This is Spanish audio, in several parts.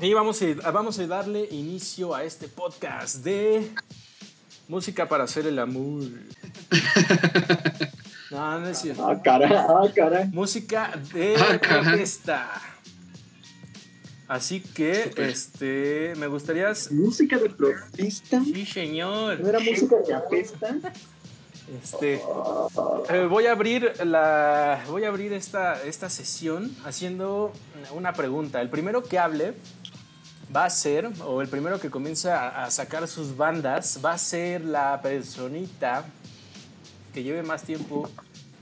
Y vamos a, vamos a darle inicio a este podcast de música para hacer el amor. No, no es cierto. Ah, cara, ah, cara. Música de Ah, caray. protesta. Así que, este, me gustaría. Música de protesta. Sí, señor. ¿No era música de apesta? Este, eh, voy a abrir la, voy a abrir esta, esta sesión haciendo una pregunta. El primero que hable va a ser, o el primero que comienza a, sacar sus bandas, va a ser la personita que lleve más tiempo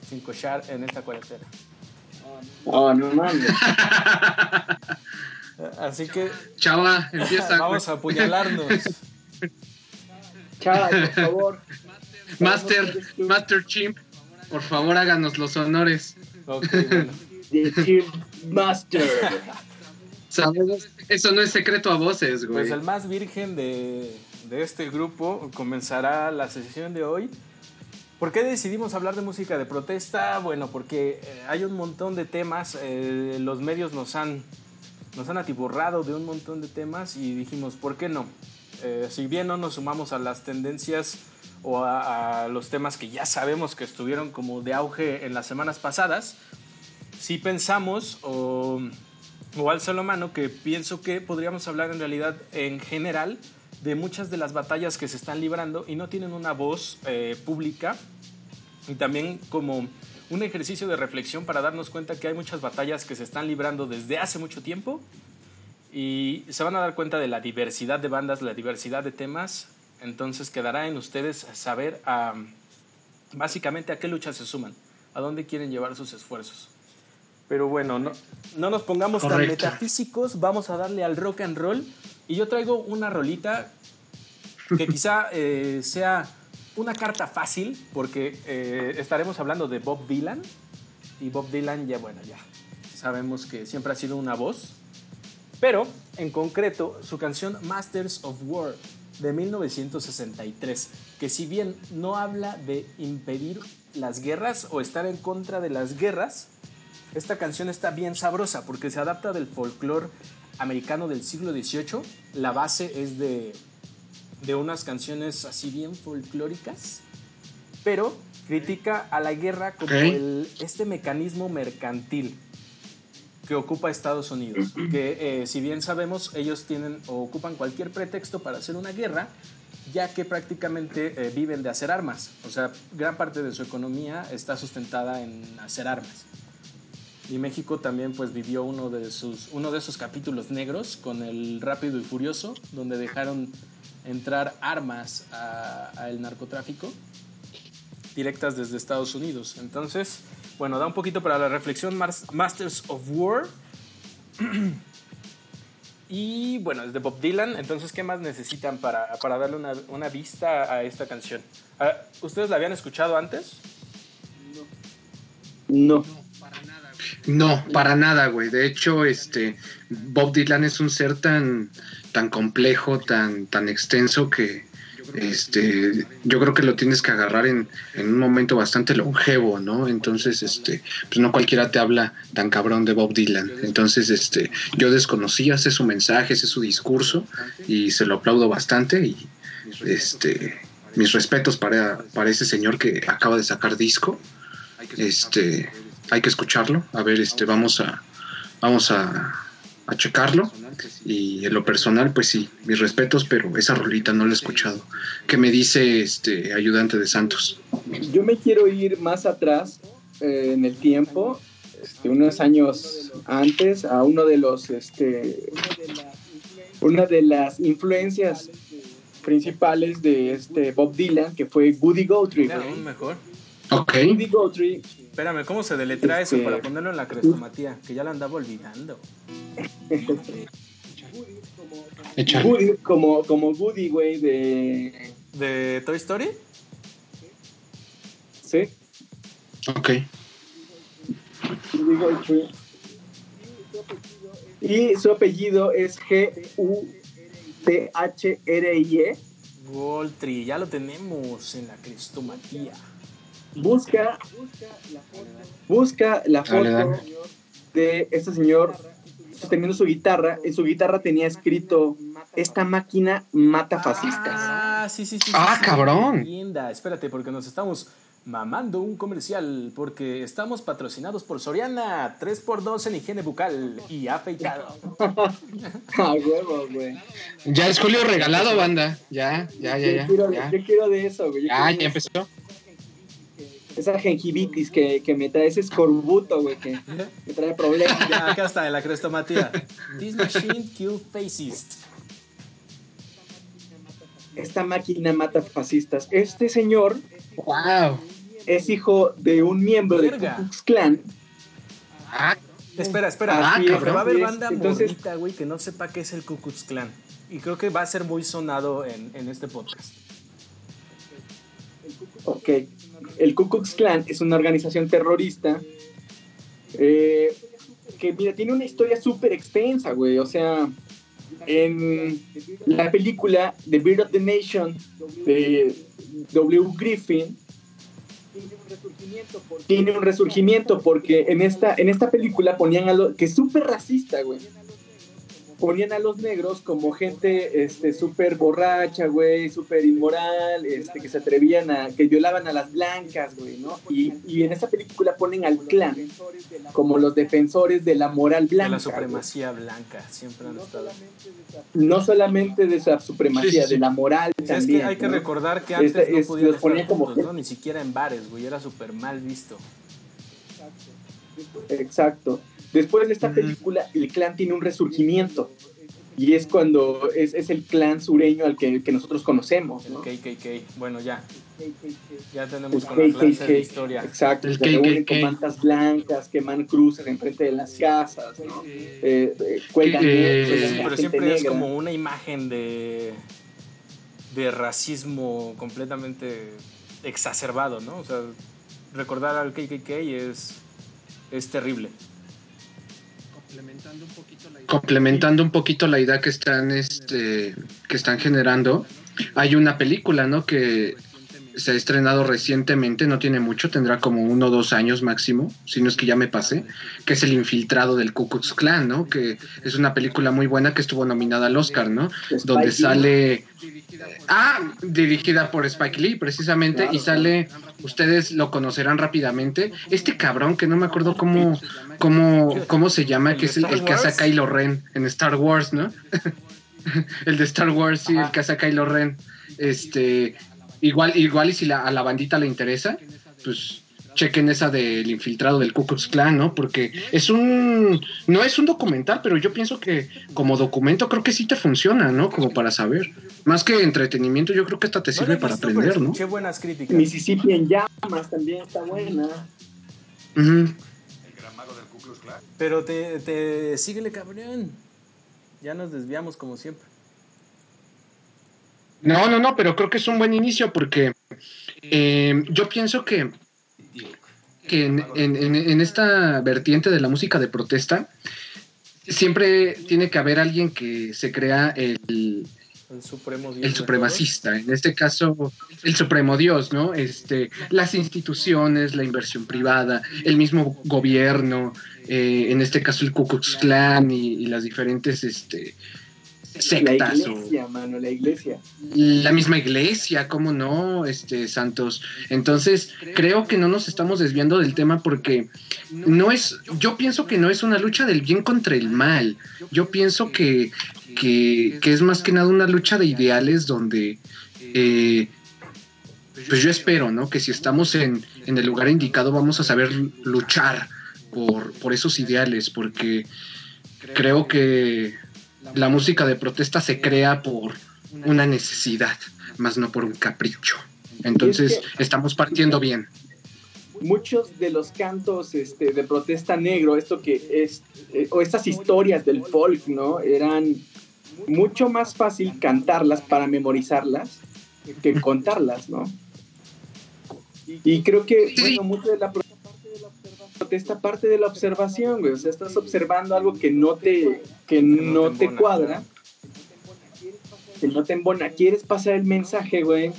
sin cochar en esta cuarentena. Oh, no mames. Así que Chava, empieza. vamos a apuñalarnos. Chava, por favor. Master, Master Chimp, por favor háganos los honores. Ok, bueno. The Chief Master. Sabemos, eso no es secreto a voces, güey. Pues el más virgen de, de este grupo comenzará la sesión de hoy. ¿Por qué decidimos hablar de música de protesta? Bueno, porque eh, hay un montón de temas, eh, los medios nos han, nos han atiborrado de un montón de temas y dijimos, ¿por qué no? Eh, si bien no nos sumamos a las tendencias o a, a los temas que ya sabemos que estuvieron como de auge en las semanas pasadas, sí pensamos o, o alzo la mano que pienso que podríamos hablar en realidad en general de muchas de las batallas que se están librando y no tienen una voz eh, pública y también como un ejercicio de reflexión para darnos cuenta que hay muchas batallas que se están librando desde hace mucho tiempo y se van a dar cuenta de la diversidad de bandas, la diversidad de temas, entonces quedará en ustedes saber básicamente a qué luchas se suman, a dónde quieren llevar sus esfuerzos. Pero bueno, no, no nos pongamos tan Correcto. metafísicos, vamos a darle al rock and roll. Y yo traigo una rolita que quizá eh, sea una carta fácil, porque eh, estaremos hablando de Bob Dylan. Y Bob Dylan, ya bueno, ya sabemos que siempre ha sido una voz. Pero, en concreto, su canción Masters of War de 1963, que si bien no habla de impedir las guerras o estar en contra de las guerras, esta canción está bien sabrosa porque se adapta del folclore americano del siglo XVIII. La base es de, de unas canciones así bien folclóricas, pero critica a la guerra como el- este mecanismo mercantil que ocupa Estados Unidos. Que eh, si bien sabemos, ellos tienen o ocupan cualquier pretexto para hacer una guerra, ya que prácticamente eh, viven de hacer armas. O sea, gran parte de su economía está sustentada en hacer armas. Y México también pues vivió uno de sus uno de esos capítulos negros con el Rápido y Furioso, donde dejaron entrar armas al narcotráfico directas desde Estados Unidos. Entonces, bueno, da un poquito para la reflexión Masters of War. Y bueno, es de Bob Dylan. Entonces, ¿qué más necesitan para, para darle una, una vista a esta canción? Ah, ¿Ustedes la habían escuchado antes? No. No, para nada, güey. De hecho, este Bob Dylan es un ser tan, tan complejo, tan, tan extenso que este, yo creo que lo tienes que agarrar en, en un momento bastante longevo, ¿no? Entonces, este, pues no cualquiera te habla tan cabrón de Bob Dylan. Entonces, este, yo desconocía, sé su mensaje, sé su discurso y se lo aplaudo bastante y este, mis respetos para, para ese señor que acaba de sacar disco. Este, hay que escucharlo. A ver, este, vamos a, vamos a, a checarlo. Y en lo personal, pues sí, mis respetos, pero esa rolita no la he escuchado. ¿Qué me dice este ayudante de Santos? Yo me quiero ir más atrás eh, en el tiempo, este, unos años antes, a uno de los, este, una de las influencias principales de este Bob Dylan, que fue Woody Guthrie. Mira, güey. aún mejor. Ok. Guthrie, Espérame, ¿cómo se deletra eso Este- para ponerlo en la crestomatía? Que ya la andaba olvidando. Woody- como, como Woody, güey, de... ¿De Toy Story? ¿Sí? Ok. Y su apellido es G-U-T-H-R-I-E. Goltri, ya lo tenemos en la crestomatía. Busca, busca la foto Dale, de este señor sosteniendo su guitarra. En su guitarra tenía escrito: Esta máquina mata fascistas. Ah, sí, sí, sí. Ah, sí, cabrón. Linda. Espérate, porque nos estamos mamando un comercial. Porque estamos patrocinados por Soriana. 3x2 en higiene bucal y afeitado. A huevo, güey. Ya es Julio regalado, banda. Ya, ya, ya, Yo ya. quiero, Ya, yo quiero de eso, güey. Yo ya, empezó. Esa gingivitis que, que me trae ese escorbuto, güey, que me trae problemas. Ya, acá está, en la crestomatía. This machine kill fascists. Esta máquina mata fascistas. Este señor Wow. es hijo de un miembro de Verga. Ku Klux Klan. Ah, Espera, espera. Así es, Porque va a haber banda Entonces- morrita, güey, que no sepa qué es el Ku Klux Klan. Y creo que va a ser muy sonado en, en este podcast. Ok. El Ku Klux Klan es una organización terrorista eh, que, mira, tiene una historia súper extensa, güey. O sea, en la película The Beard of the Nation de W. Griffin tiene un resurgimiento porque en esta, en esta película ponían a los... que es súper racista, güey. Ponían a los negros como gente este súper borracha, güey, súper inmoral, este, que se atrevían a... que violaban a las blancas, güey, ¿no? Y, y en esta película ponen al clan como los defensores de la moral De blanca. la güey. supremacía blanca. Siempre han estado. No solamente de esa supremacía, Sí, sí, sí. de la moral es también. que hay que ¿no? recordar que antes Este no es- podían los estar ponía como ¿no? Ni siquiera en bares, güey. Era súper mal visto. Exacto. Después de esta Ujú. película, el clan tiene un resurgimiento. Y es cuando es, es el clan sureño al que, que nosotros conocemos, El ¿no? KKK. Bueno, ya. Ya El tenemos con la clase de historia. Exacto. El se reúnen KKK. con mantas blancas, queman cruces enfrente de las casas, ¿no? Eh, eh, cuelgan, Eh, cuelgan pero siempre es como una imagen de, de racismo completamente exacerbado, ¿no? O sea, recordar al KKK es, es terrible. Complementando un poquito la idea. Que están este que están generando hay una película no que se ha estrenado recientemente no tiene mucho tendrá como uno o dos años máximo si no es que ya me pasé que es el infiltrado del Ku Klux Klan no que es una película muy buena que estuvo nominada al Oscar no Spike donde Lee. sale ah dirigida por Spike Lee precisamente Claro, y sale ustedes lo conocerán rápidamente este cabrón que no me acuerdo cómo cómo cómo se llama ¿El que es el, Star el que hace a Wars? Kylo Ren en Star Wars no el de Star Wars sí Ajá. el que hace a Kylo Ren este igual igual y si la, a la bandita le interesa pues chequen esa del infiltrado del Ku Klux Klan, ¿no? Porque es un no es un documental, pero yo pienso que como documento creo que sí te funciona, ¿no? Como para saber. Más que entretenimiento, yo creo que esta te sirve para visto, aprender, ¿no? Escuché buenas críticas. Mississippi en llamas también está buena. Ujú. Pero te, te síguele, cabrón. Ya nos desviamos como siempre. No, no, no, pero creo que es un buen inicio porque eh, yo pienso que, que en, en- esta vertiente de la música de protesta siempre tiene que haber alguien que se crea el, El supremo Dios el de supremacista, en este caso el supremo Dios, ¿no? Este, las instituciones, la inversión privada, el mismo gobierno, eh, en este caso el Ku Klux Klan y, y las diferentes este, La sectas o iglesia, mano, la iglesia. la misma iglesia, ¿cómo no? Este, Santos. Entonces, creo que no nos estamos desviando del tema porque no es, yo pienso que no es una lucha del bien contra el mal. Yo pienso que, que, que es más que nada una lucha de ideales donde, eh, pues yo espero, ¿no? Que si estamos en, en el lugar indicado vamos a saber luchar por, por esos ideales, porque creo que la música de protesta se crea por una necesidad, más no por un capricho. Entonces, estamos partiendo bien. Muchos de los cantos este, de protesta negro, esto que es, eh, o estas historias del folk, ¿no? Eran mucho más fácil cantarlas para memorizarlas que contarlas, ¿no? Y creo que, bueno, mucho de la protesta parte de la observación, güey. O sea, estás observando algo que no te, que no te cuadra, que no te embona. Quieres pasar el mensaje, güey.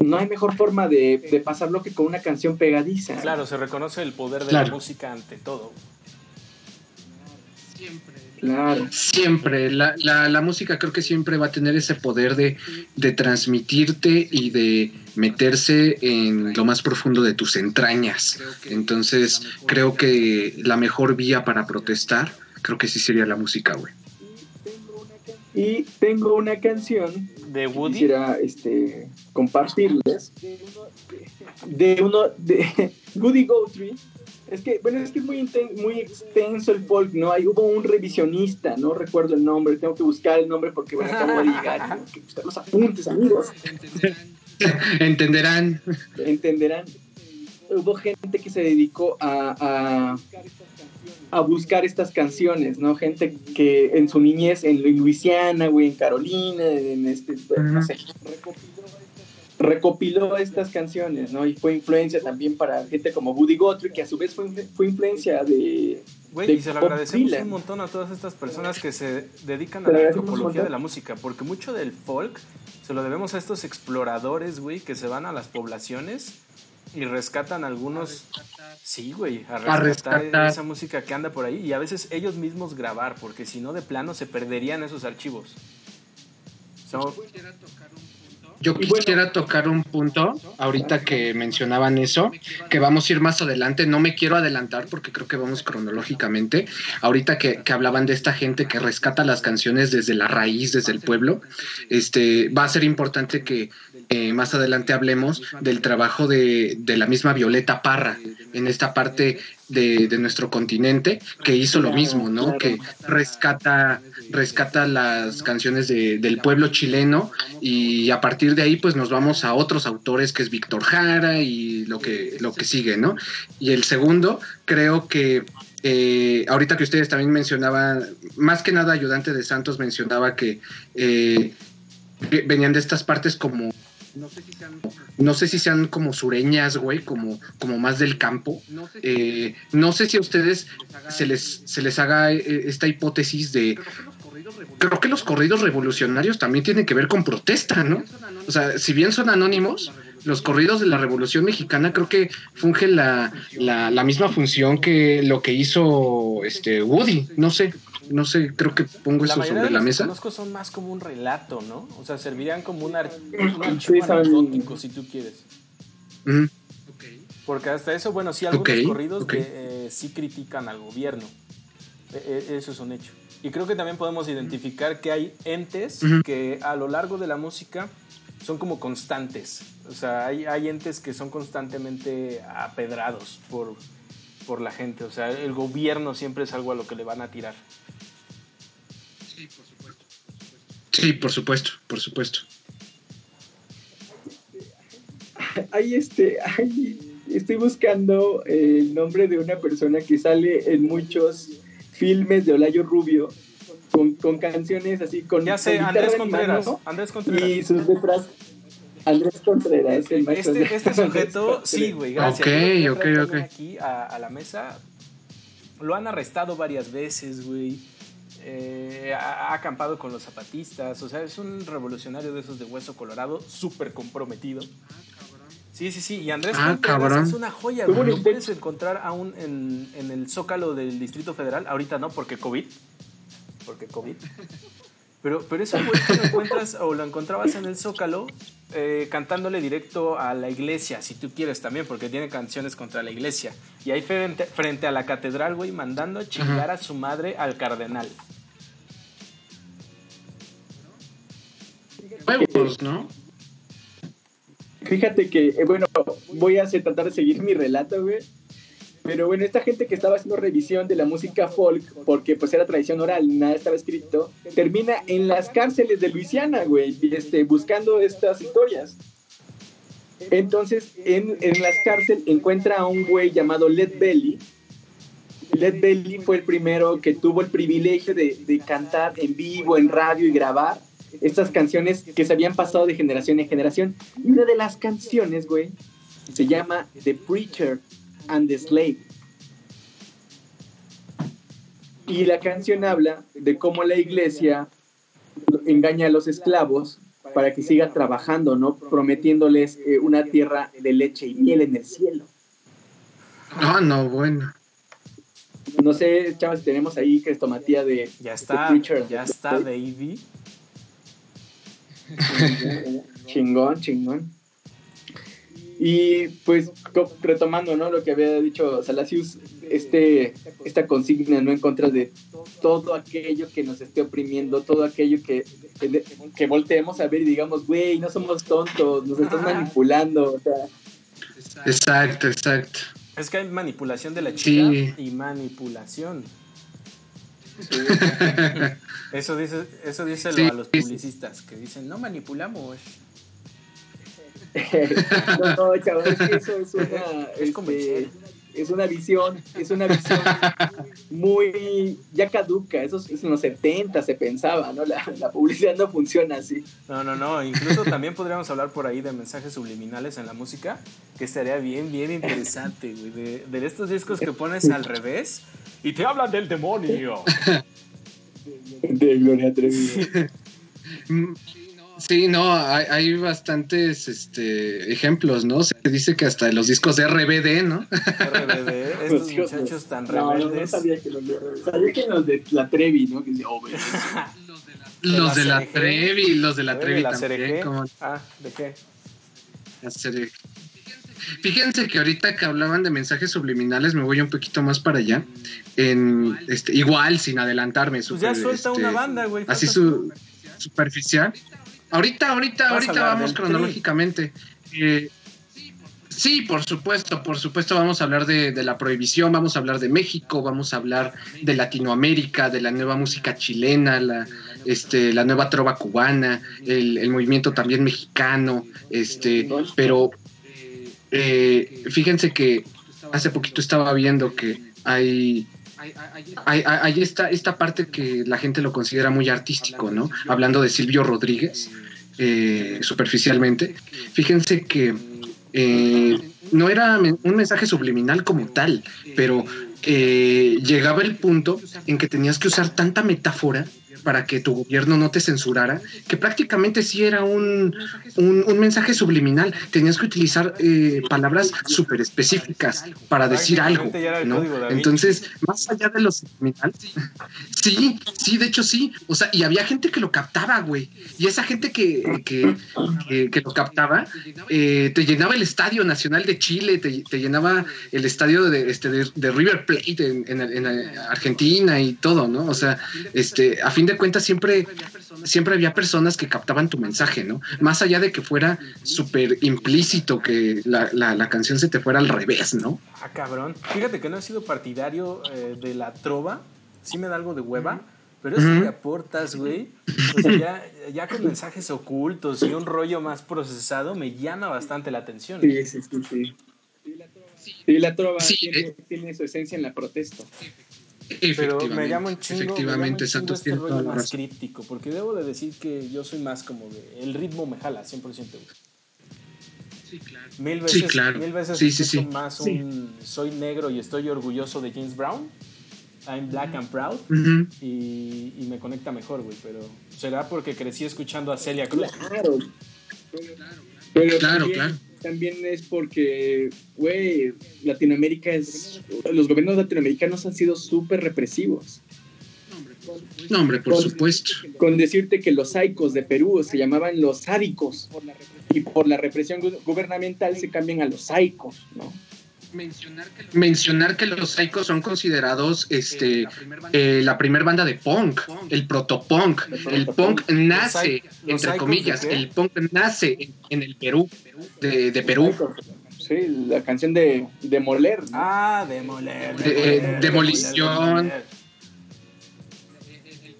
No hay mejor forma de, de pasarlo que con una canción pegadiza. Claro, se reconoce el poder de Claro. la música ante todo. Claro. Siempre, la, la, la, música creo que siempre va a tener ese poder de, de, transmitirte y de meterse en lo más profundo de tus entrañas. Entonces, creo que la mejor vía para protestar, creo que sí sería la música, güey. Y tengo una canción de Woody. Quisiera este, compartirles. De uno de Woody Guthrie es que, bueno, es que es muy, muy extenso el folk, ¿no? Ahí hubo un revisionista, no recuerdo el nombre, tengo que buscar el nombre porque, bueno, acabo de llegar, tengo que buscar los apuntes, amigos. Entenderán. Entenderán. Hubo gente que se dedicó a, a, a, buscar estas canciones, ¿no? Gente que en su niñez, en Luisiana, güey, en Carolina, en este, no sé, recopiló estas canciones, ¿no? Y fue influencia también para gente como Woody Guthrie, que a su vez fue, fue influencia de... Güey, y se lo agradecemos un montón a todas estas personas que se dedican a la antropología de la música, porque mucho del folk se lo debemos a estos exploradores, güey, que se van a las poblaciones y rescatan algunos... Sí, güey, a rescatar, esa música que anda por ahí y a veces ellos mismos grabar, porque si no de plano se perderían esos archivos. So, yo quisiera tocar un punto, ahorita que mencionaban eso, que vamos a ir más adelante. No me quiero adelantar porque creo que vamos cronológicamente. Ahorita que, hablaban de esta gente que rescata las canciones desde la raíz, desde el pueblo, este, va a ser importante que eh, más adelante hablemos del trabajo de, de la misma Violeta Parra en esta parte de, nuestro continente que hizo lo mismo, ¿no? Que rescata, rescata las canciones del pueblo chileno y a partir de ahí pues nos vamos a otros autores que es Víctor Jara y lo que, lo que sigue, ¿no? Y el segundo, creo que eh, ahorita que ustedes también mencionaban, más que nada ayudante de Santos mencionaba que eh, venían de estas partes como no sé si sean, no sé si sean como sureñas, güey, como, como más del campo. Eh, no sé si a ustedes se les, se les haga eh, esta hipótesis de... Creo que los corridos revolucionarios también tienen que ver con protesta, ¿no? O sea, si bien son anónimos, los corridos de la Revolución Mexicana creo que fungen la, la, la misma función que lo que hizo este Woody, no sé no sé, creo que pongo eso sobre la mesa. Los conozco son más como un relato, ¿no? O sea, servirían como un, un si tú quieres. Porque hasta eso, bueno, sí, algunos corridos eh, sí critican al gobierno. E, e, eso es un hecho. Y creo que también podemos identificar que hay entes que a lo largo de la música son como constantes. O sea, hay, hay entes que son constantemente apedrados por, por la gente. O sea, el gobierno siempre es algo a lo que le van a tirar. Sí, por supuesto, por supuesto. Ahí este, estoy buscando el nombre de una persona que sale en muchos filmes de Olayo Rubio con, canciones así con ya sé Andrés Contreras Andrés Contreras. y sus letras Andrés Contreras el este, este sujeto sí güey gracias. Ok ok ok. aquí a, a la mesa. Lo han arrestado varias veces güey eh, ha, acampado con los zapatistas, o sea, es un revolucionario de esos de hueso colorado, súper comprometido. Sí, sí, sí, y Andrés ah, es una joya, güey. Lo puedes encontrar aún en, en, el Zócalo del Distrito Federal, ahorita no, porque COVID, porque COVID. Pero, pero eso güey lo encuentras o lo encontrabas en el Zócalo eh, cantándole directo a la iglesia, si tú quieres también, porque tiene canciones contra la iglesia. Y ahí frente, frente a la catedral, güey, mandando chingar a su madre al cardenal. ¿no? Fíjate que, eh, bueno, voy a tratar de seguir mi relato, güey. Pero bueno, esta gente que estaba haciendo revisión de la música folk, porque pues era tradición oral, nada estaba escrito, termina en las cárceles de Luisiana, güey, este, buscando estas historias. Entonces, en, en las cárceles encuentra a un güey llamado Led Belly. Led Belly fue el primero que tuvo el privilegio de, de cantar en vivo, en radio y grabar estas canciones que se habían pasado de generación en generación. Y una de las canciones, güey, se llama The Preacher and the Slave. Y la canción habla de cómo la iglesia engaña a los esclavos para que sigan trabajando, ¿no? Prometiéndoles eh, una tierra de leche y miel en el cielo. Ah, no, bueno. No sé, chavos, tenemos ahí Crestomatía de. Ya está, de ya está, Davey. chingón, chingón. Y pues retomando ¿no? lo que había dicho Salasius, este, esta consigna ¿no? en contra de todo aquello que nos esté oprimiendo, todo aquello que, que, volteemos a ver y digamos, güey, no somos tontos, nos estás manipulando. O sea. Exacto, exacto. Es que hay manipulación de la chica y manipulación. eso dice, eso dice a los publicistas, que dicen, no manipulamos. no, no, chaval, es que eso es una. Es este, es una visión, es una visión muy ya caduca, eso es, en los 70 se pensaba, ¿no? La, la, publicidad no funciona así. No, no, no, incluso también podríamos hablar por ahí de mensajes subliminales en la música, que estaría bien, bien interesante, güey, de, de estos discos que pones al revés y te hablan del demonio. De Gloria Trevi. Sí, no, hay, bastantes este, ejemplos, ¿no? Se dice que hasta los discos de RBD, ¿no? RBD, estos muchachos tan rebeldes. No, no sabía que los de Sabía que los de la Trevi, ¿no? Que oh, los de la Trevi, los de la Trevi también. Ah, ¿de qué? La Fíjense que ahorita que hablaban de mensajes subliminales, me voy un poquito más para allá. En, este, igual, sin adelantarme. Pues ya suelta una este, banda, güey. Así su, superficial. Ahorita, ahorita, ahorita vamos cronológicamente. Eh, sí, por supuesto, por supuesto vamos a hablar de, la prohibición, vamos a hablar de México, vamos a hablar de Latinoamérica, de la nueva música chilena, la, este, la nueva trova cubana, el, movimiento también mexicano, este, pero eh, fíjense que hace poquito estaba viendo que hay hay, esta, esta parte que la gente lo considera muy artístico, ¿no? Hablando de Silvio Rodríguez, eh, superficialmente. Fíjense que eh, no era un mensaje subliminal como tal, pero eh, llegaba el punto en que tenías que usar tanta metáfora para que tu gobierno no te censurara, que prácticamente sí era un, un, mensaje subliminal. Tenías que utilizar eh, palabras súper específicas para decir algo, ¿no? Entonces, más allá de lo subliminal, sí, sí, de hecho sí. O sea, y había gente que lo captaba, güey. Y esa gente que, que, que, lo captaba, eh, te llenaba el Estadio Nacional de Chile, te, te llenaba el estadio de, este, de, River Plate en, en, en Argentina y todo, ¿no? O sea, este, a fin de cuenta siempre, siempre había personas que captaban tu mensaje, ¿no? Más allá de que fuera súper implícito que la, canción se te fuera al revés, ¿no? Ah, cabrón. Fíjate que no he sido partidario eh, de la trova, sí me da algo de hueva. Pero eso que aportas, güey, o sea, ya, con mensajes ocultos y un rollo más procesado, me llama bastante la atención. Sí, sí, sí. Sí, la trova tiene, eh. tiene, su esencia en la protesta. Pero me llamo un chingo, efectivamente, me llama este rollo más críptico, porque debo de decir que yo soy más como de, el ritmo me jala 100%. Sí, claro. Mil veces, sí, claro. Mil veces sí, sí, más un soy negro y estoy orgulloso de James Brown. I'm black and proud. y, y, me conecta mejor, güey. Pero será porque crecí escuchando a Celia Cruz. Claro. Pero claro, claro también es porque, güey, Latinoamérica es. Los gobiernos latinoamericanos han sido súper represivos. No, hombre, por supuesto. Con decirte que los saicos de Perú se llamaban los sádicos y por la represión gubernamental se cambian a los saicos, ¿no? Mencionar que los Psychos son considerados este eh, la primera banda de punk, el protopunk. El punk nace, entre comillas, el punk nace en, el Perú, de, Perú. Sí, la canción de Demoler. Ah, Demoler. De, demolición.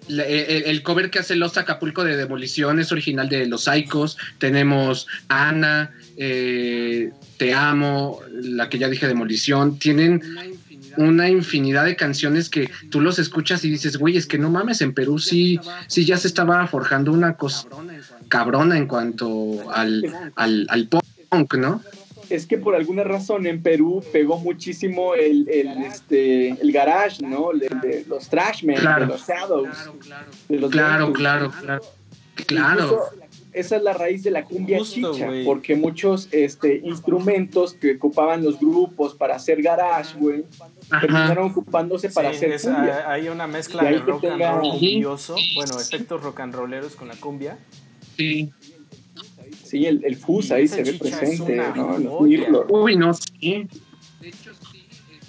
el, cover que hace Los Acapulco de Demolición es original de Los Psychos. Tenemos Ana, eh, te Amo, la que ya dije Demolición, tienen una infinidad de canciones que tú los escuchas y dices, güey, es que no mames, en Perú sí, sí ya se estaba forjando una cosa cabrona en cuanto al, al, punk, ¿no? Es que por alguna razón en Perú pegó muchísimo el, el, este, el garage, ¿no? De, los trashmen, de los shadows. Claro, claro, claro, claro. claro. Esa es la raíz de la cumbia chicha, porque muchos este, instrumentos que ocupaban los grupos para hacer garage, güey, terminaron ocupándose para hacer cumbia. Hay una mezcla de rock and roll cumbioso, bueno, efectos rock and rolleros con la cumbia. Sí. Sí, el, el fus ahí se ve presente, ¿no? Uy, no, sí.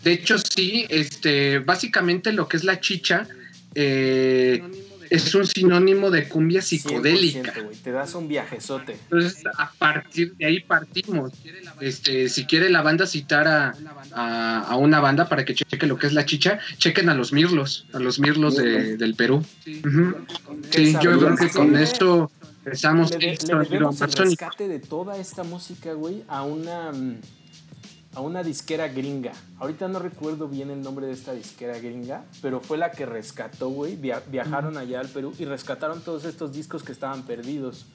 De hecho, sí, este, básicamente lo que es la chicha eh, es un sinónimo de cumbia psicodélica. te das un viajezote. Entonces, a partir de ahí partimos. Este, si quiere la banda citar a, a, una banda para que cheque lo que es la chicha, chequen a los mirlos, a los mirlos de, del Perú. Sí, yo creo que con esto empezamos. Le, el rescate de toda esta música, güey, a una mm, a una disquera gringa. Ahorita no recuerdo bien el nombre de esta disquera gringa, pero fue la que rescató, güey. viajaron allá al Perú y rescataron todos estos discos que estaban perdidos.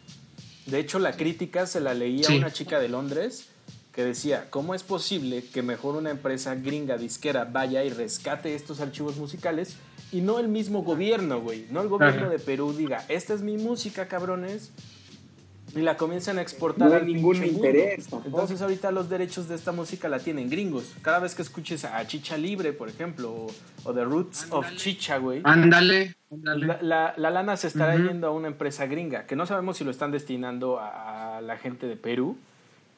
De hecho, la crítica se la leía a una chica de Londres que decía, ¿cómo es posible que mejor una empresa gringa disquera vaya y rescate estos archivos musicales y no el mismo gobierno, güey? No el gobierno de Perú diga, esta es mi música, cabrones, y la comienzan a exportar. No hay ningún interés. Entonces ahorita los derechos de esta música la tienen gringos. Cada vez que escuches a Chicha Libre, por ejemplo, o, The Roots of Chicha, güey. Ándale. La, la, lana se estará yendo a una empresa gringa, que no sabemos si lo están destinando a, la gente de Perú,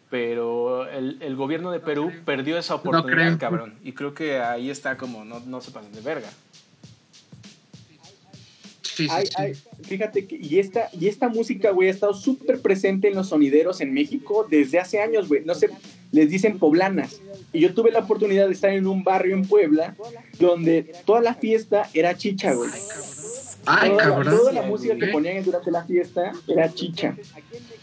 pero el, el gobierno de Perú perdió esa oportunidad, cabrón. Y creo que ahí está como, no, no se pasen de verga fíjate que, y esta, y esta música, güey, ha estado súper presente en los sonideros en México desde hace años, güey. No sé, les dicen poblanas. Y yo tuve la oportunidad de estar en un barrio en Puebla donde toda la fiesta era chicha, güey. Ay, toda, cabrón. toda la música que ponían durante la fiesta era chicha.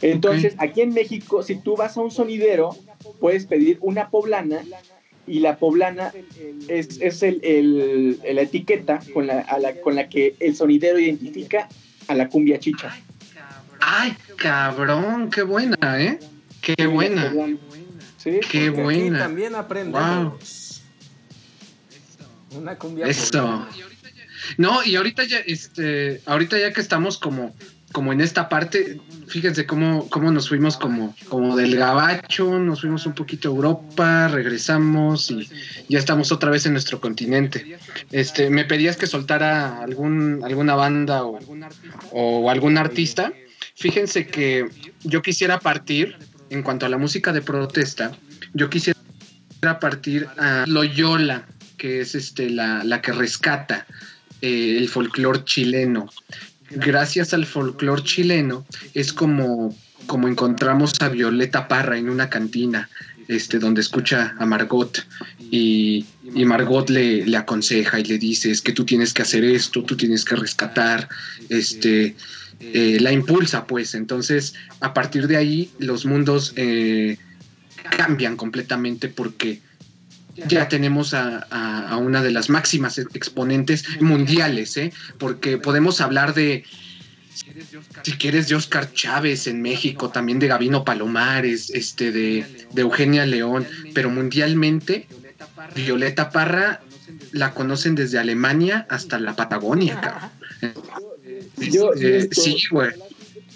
Entonces, aquí en México, si tú vas a un sonidero, puedes pedir una poblana y la poblana es, es el, el, la etiqueta con la, con la que el sonidero identifica a la cumbia chicha. Ay, cabrón, qué buena, ¿eh? Qué buena. ¿Sí? Qué buena. también aprendemos. Una cumbia. Eso. No, y ahorita ya, este, ahorita ya que estamos como como en esta parte, fíjense cómo, cómo nos fuimos como, como del gabacho, nos fuimos un poquito a Europa, regresamos y ya estamos otra vez en nuestro continente. Este, me pedías que soltara algún, alguna banda o, algún artista. Fíjense que yo quisiera partir, en cuanto a la música de protesta, yo quisiera partir a Loyola, que es este, la, la que rescata eh, el folclore chileno gracias al folclore chileno, es como, como encontramos a Violeta Parra en una cantina, este, donde escucha a Margot y, Margot le, le, aconseja y le dice es que tú tienes que hacer esto, tú tienes que rescatar, este, eh, la impulsa pues, entonces a partir de ahí los mundos eh, cambian completamente porque ya tenemos a, una de las máximas exponentes mundiales, ¿eh? porque podemos hablar de, si quieres, de Oscar Chávez en México, también de Gabino Palomares, este, de, Eugenia León, pero mundialmente, Violeta Parra la conocen desde Alemania hasta la Patagonia, Yo, eh, sí, güey.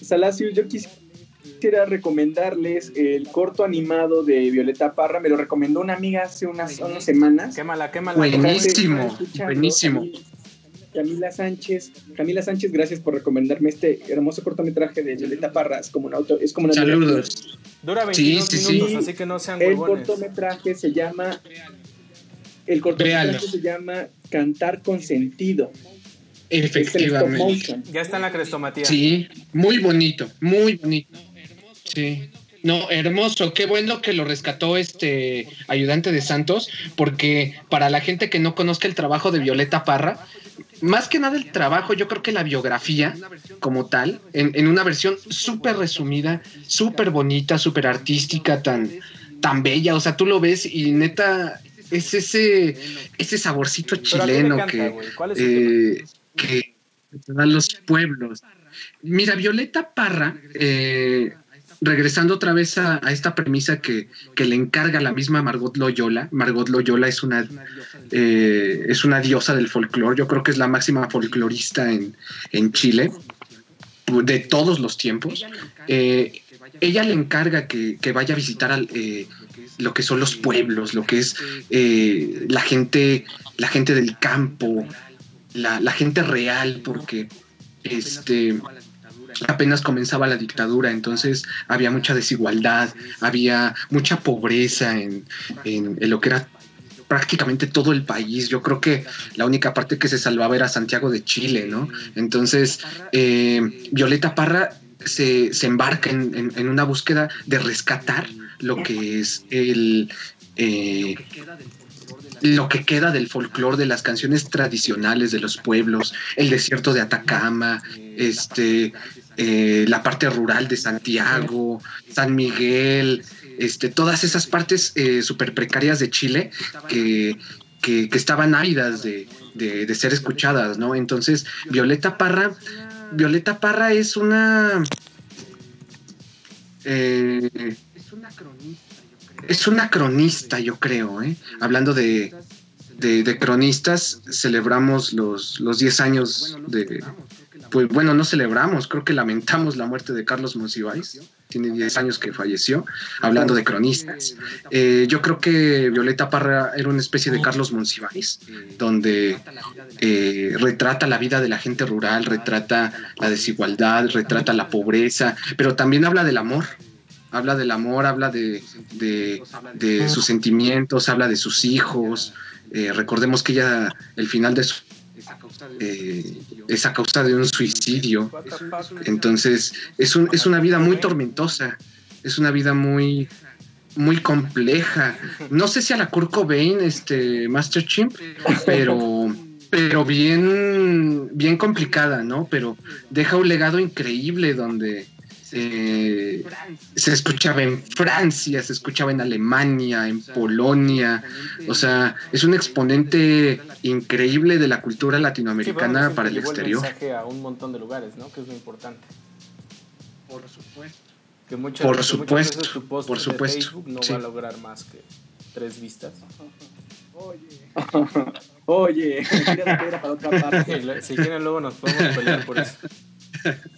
Salacio, yo quisiera quisiera recomendarles el corto animado de Violeta Parra. Me lo recomendó una amiga hace unas, unas semanas. Quémala, quémala. Buenísimo, buenísimo. Camila Sánchez, Camila Sánchez, gracias por recomendarme este hermoso cortometraje de Violeta Parra. Es como un auto, es como una Saludos. Dura 22 sí, minutos, así que no sean El cortometraje se llama el cortometraje se llama Cantar con sentido. Efectivamente. Ya está en la crestomatía. Sí, muy bonito, muy bonito. Sí. No, hermoso, qué bueno que lo rescató este ayudante de Santos, porque para la gente que no conozca el trabajo de Violeta Parra, más que nada el trabajo, yo creo que la biografía como tal, en, una versión súper resumida, súper bonita, súper artística, tan, tan bella, o sea, tú lo ves y neta es ese, ese saborcito chileno que, eh, que dan los pueblos. Mira, Violeta Parra, eh, regresando otra vez a, esta premisa que, le encarga la misma Margot Loyola. Margot Loyola es una, eh, es una diosa del folclore. Yo creo que es la máxima folclorista en, Chile. de todos los tiempos. Eh, ella le encarga que, vaya a visitar al, eh, lo que son los pueblos, lo que es eh, la gente, la gente del campo, la, la, gente real, porque este apenas comenzaba la dictadura, entonces había mucha desigualdad, había mucha pobreza en, en, lo que era prácticamente todo el país. Yo creo que la única parte que se salvaba era Santiago de Chile, ¿no? Entonces, Violeta Parra se, embarca en, una búsqueda de rescatar lo que es el... Eh, lo que queda del folclore de las canciones tradicionales de los pueblos, el desierto de Atacama, este, eh, la parte rural de Santiago, San Miguel, este, todas esas partes eh, súper precarias de Chile que, estaban ávidas de, de, ser escuchadas, ¿no? Entonces, Violeta Parra Violeta Parra es una. Eh, es una cronista, yo creo. ¿eh? Hablando de, de, cronistas, celebramos los, los 10 años de. Pues bueno, no celebramos, creo que lamentamos la muerte de Carlos Monsiváis tiene 10 años que falleció, hablando de cronistas. Eh, yo creo que Violeta Parra era una especie de Carlos Monsiváis, donde eh, retrata la vida de la gente rural, retrata la desigualdad, retrata la pobreza, pero también habla del amor. Habla del amor, habla de, sus sentimientos, habla de sus hijos. Eh, recordemos que ella, el final de su eh, es a causa de un suicidio. Entonces, es, un, es una vida muy tormentosa, es una vida muy, muy compleja. No sé si a la Kurt Cobain, este Master Chimp, pero, pero bien, bien complicada, ¿no? Pero deja un legado increíble donde eh, se escuchaba en Francia, se escuchaba en Alemania, en Polonia, o sea, es un exponente increíble de la cultura latinoamericana para el exterior. mensaje a un montón de lugares, ¿no? Que es lo importante. Por supuesto. Que muchas, por supuesto, tu post por supuesto. De Facebook no va a lograr más que tres vistas. Oye, oye, para otra parte. si quieren luego nos podemos pelear por eso.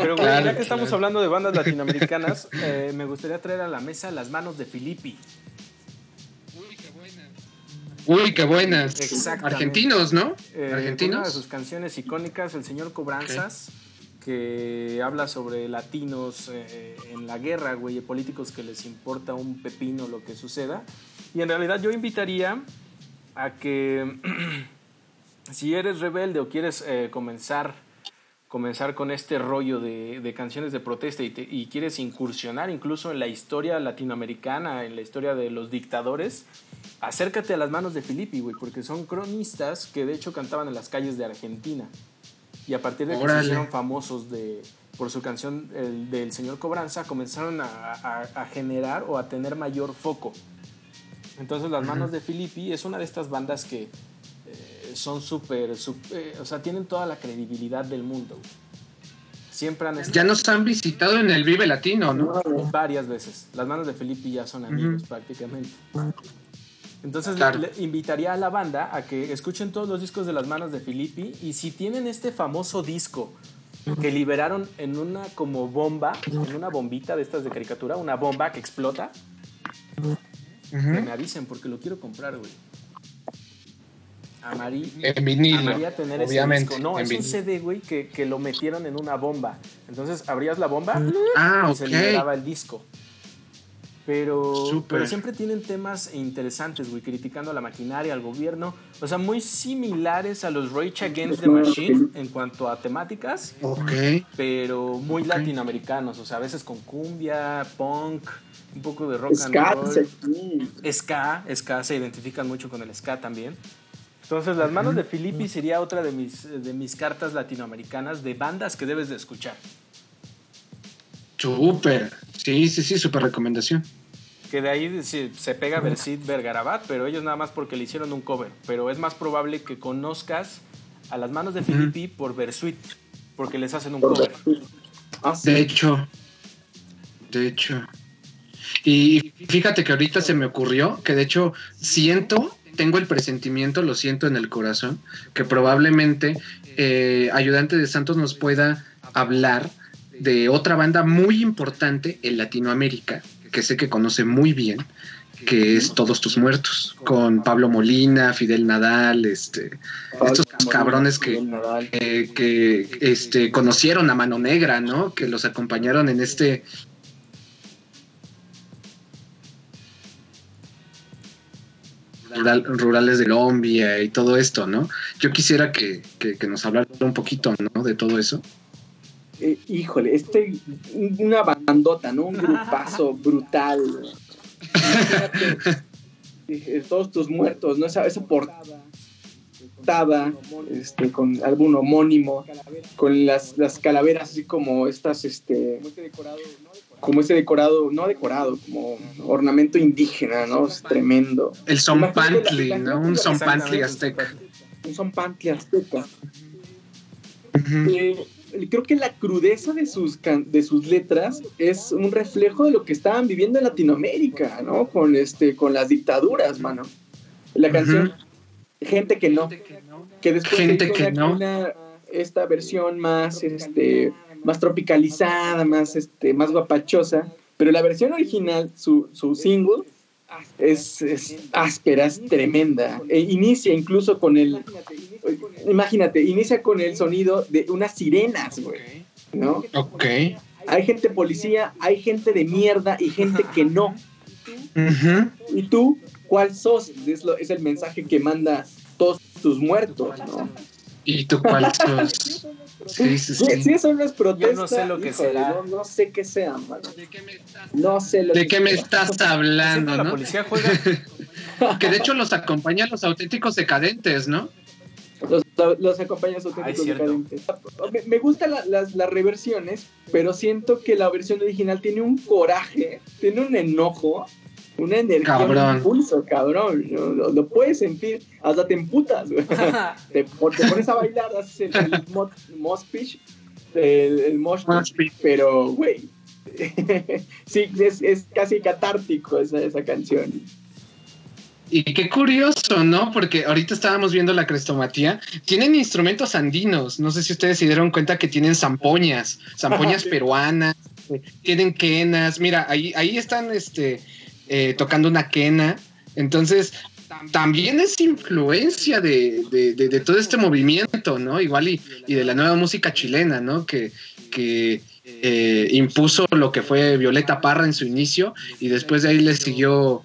Pero bueno, ya que estamos hablando de bandas latinoamericanas, eh, me gustaría traer a la mesa las manos de Filippi. Uy, qué buenas. Uy, qué buenas. Argentinos, ¿no? Eh, Argentinos. Una de sus canciones icónicas, El Señor Cobranzas, que habla sobre latinos eh, en la guerra, güey, políticos que les importa un pepino lo que suceda. Y en realidad yo invitaría a que si eres rebelde o quieres comenzar comenzar con este rollo de, canciones de protesta y, quieres incursionar incluso en la historia latinoamericana, en la historia de los dictadores, acércate a las manos de Filippi, güey, porque son cronistas que de hecho cantaban en las calles de Argentina. Y a partir de que se hicieron famosos de, por su canción del Señor Cobranza, comenzaron a, generar o a tener mayor foco. Entonces las manos de Filippi es una de estas bandas que son súper, eh, o sea, tienen toda la credibilidad del mundo. Siempre han Ya nos han visitado en el Vive Latino, ¿no? Varias veces. Las manos de Felipe ya son amigos prácticamente. Entonces le, invitaría a la banda a que escuchen todos los discos de las manos de Filippi y si tienen este famoso disco que liberaron en una como bomba, en una bombita de estas de caricatura, una bomba que explota, que me avisen porque lo quiero comprar, güey amaría, en vinilo, tener obviamente, ese disco. No, es un CD, güey, que, que, lo metieron en una bomba. Entonces abrías la bomba ah, y se liberaba el disco. Pero, pero siempre tienen temas interesantes, güey, criticando a la maquinaria, al gobierno. O sea, muy similares a los Rage Against the Machine en cuanto a temáticas. Ok. Pero muy latinoamericanos. O sea, a veces con cumbia, punk, un poco de rock and roll. Ska, ska, se identifican mucho con el ska también. Entonces, Las Manos de Filippi sería otra de mis, de mis cartas latinoamericanas de bandas que debes de escuchar. Súper. Sí, sí, sí, súper recomendación. Que de ahí se, se pega Versit Vergarabat, pero ellos nada más porque le hicieron un cover. Pero es más probable que conozcas a Las Manos de Filippi por Versuit, porque les hacen un cover. Ah, de hecho, de hecho. Y fíjate que ahorita se me ocurrió que de hecho siento tengo el presentimiento, lo siento en el corazón, que probablemente eh, Ayudante de Santos nos pueda hablar de otra banda muy importante en Latinoamérica, que sé que conoce muy bien, que es Todos tus muertos, con Pablo Molina, Fidel Nadal, este, estos cabrones que, que este, conocieron a Mano Negra, ¿no? Que los acompañaron en este rurales de Colombia y todo esto, ¿no? Yo quisiera que, nos hablara un poquito, ¿no? De todo eso. Eh, híjole, este, una bandota, ¿no? Un grupazo brutal. Eh, todos tus muertos, ¿no? Esa, esa portada este, con algún homónimo, con las, las calaveras así como estas, este, como ese decorado, no decorado, como ornamento indígena, ¿no? Es tremendo. El zompantli, ¿no? Un zompantli azteca. Un zompantli azteca. Eh, creo que la crudeza de sus, de sus letras es un reflejo de lo que estaban viviendo en Latinoamérica, ¿no? Con, este, con las dictaduras, mano. La canción Gente que no, que después Gente que no. esta versión más, este, más tropicalizada, más, este, más guapachosa, pero la versión original, su, su single, es, es, áspera, es tremenda. E inicia incluso con el. Imagínate, inicia con el sonido de unas sirenas, güey. ¿No? Ok. Hay gente policía, hay gente de mierda y gente que no. Y tú, ¿cuál sos? Es, lo, es el mensaje que manda todos tus muertos, ¿no? ¿Y tú cuál sos? Sí, sí, sí. Sí, son las protestas. Yo no sé lo que será. No, sé qué sea, mano. No sé lo ¿De qué me estás hablando, La policía juega. que de hecho los acompañan los auténticos decadentes, ¿no? Los, los acompañan los auténticos decadentes. Me, me gustan las, las reversiones, pero siento que la versión original tiene un coraje, tiene un enojo una energía, un impulso, cabrón. Lo, puedes sentir, hasta te emputas, te, pones a bailar, haces el, el mosh pitch, el, el mosh pitch, pero, güey, sí, es, es, casi catártico esa, esa canción. Y qué curioso, ¿no? Porque ahorita estábamos viendo la crestomatía. Tienen instrumentos andinos. No sé si ustedes se dieron cuenta que tienen zampoñas, zampoñas peruanas, tienen quenas. Mira, ahí, ahí están este, eh, tocando una quena. Entonces, también es influencia de, todo este movimiento, ¿no? Igual y, y, de la nueva música chilena, ¿no? Que, que eh, impuso lo que fue Violeta Parra en su inicio y después de ahí le siguió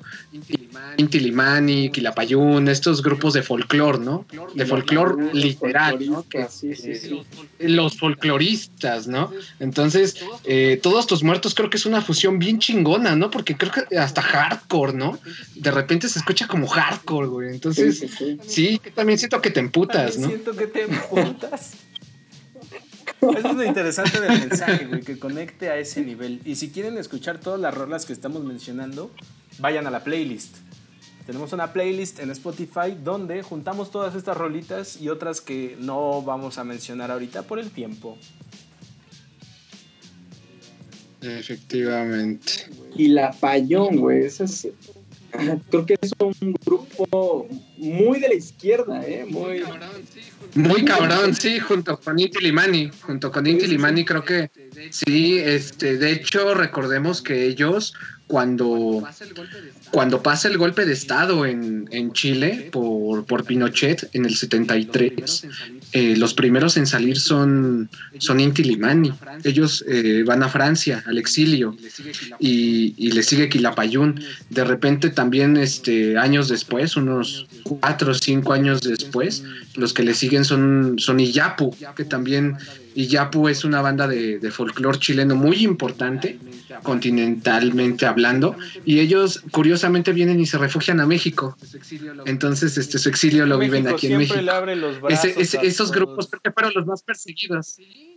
Inti Limani, Quilapayún, estos grupos de folclore, ¿no? De folclore literal, ¿no? los folcloristas, ¿no? Entonces, eh, todos tus muertos creo que es una fusión bien chingona, ¿no? Porque creo que hasta hardcore, ¿no? De repente se escucha como hardcore, güey. Entonces, sí, también siento que te emputas, ¿no? Siento que te emputas. Eso es lo interesante del mensaje, güey, que conecte a ese nivel. Y si quieren escuchar todas las rolas que estamos mencionando, vayan a la playlist. Tenemos una playlist en Spotify donde juntamos todas estas rolitas y otras que no vamos a mencionar ahorita por el tiempo. Efectivamente. Y la Payón, güey, es, creo que es un grupo muy de la izquierda, ¿eh? Muy, muy cabrón, sí, junto con Inti Limani. Junto con Inti Limani creo que sí, este, de hecho recordemos que ellos cuando, cuando pasa el golpe de Estado en, en Chile por, por, Pinochet en el 73, eh, los primeros en salir son, son Inti Limani. Ellos eh, van a Francia, al exilio, y, y le sigue Quilapayún. De repente también este, años después, unos cuatro o cinco años después, los que le siguen son, son Iyapu, que también Iyapu es una banda de, de folclore chileno muy importante, continentalmente hablando, y ellos curiosamente vienen y se refugian a México. Entonces, este, su exilio lo viven aquí en México. esos grupos creo que fueron los más perseguidos. Sí,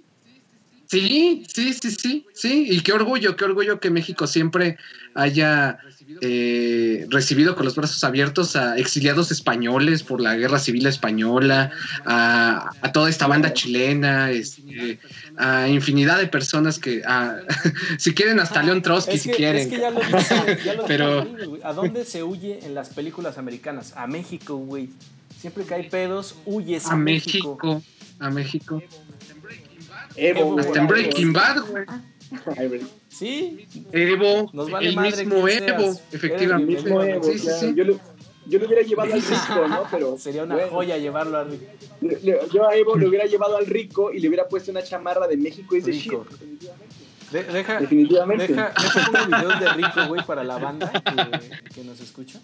sí, sí, sí, sí. Y qué orgullo, qué orgullo que México siempre haya eh, recibido con los brazos abiertos a exiliados españoles por la guerra civil española, a, toda esta banda chilena, este, a infinidad de personas que, si quieren, hasta León Trotsky, si quieren. ya lo ya lo Pero... ¿A dónde se huye en las películas americanas? A México, güey. Siempre que hay pedos, huyes a, a México. A México. Evo, hasta en Breaking Bad, güey. Sí. Evo, el mismo Evo, efectivamente. El mismo Evo, sí, sí, sí. Yo, lo, yo lo hubiera llevado al rico, ¿no? Pero sería una joya llevarlo al rico. Yo a Evo lo hubiera llevado al rico y le hubiera puesto una chamarra de México y de shit. deja, Definitivamente. Deja, deja pongo videos de rico, güey, para la banda que, que nos escucha.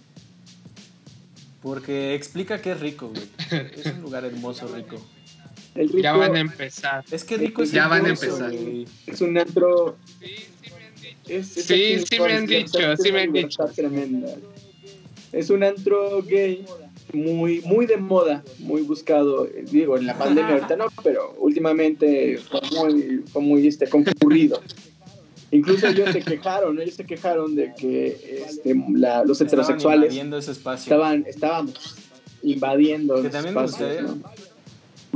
Porque explica que es rico, güey. Es un lugar hermoso, rico ya van a empezar. Es que rico es Ya van a empezar. Es un antro. sí, sí me han dicho, sí me han dicho. Tremenda. Es un antro gay muy, muy de moda, muy buscado. Digo, en la pandemia ahorita no, pero últimamente fue muy, fue muy este, concurrido. Incluso ellos se quejaron, ellos se quejaron de que este, la, los heterosexuales estaban, estaban estábamos invadiendo que también espacios,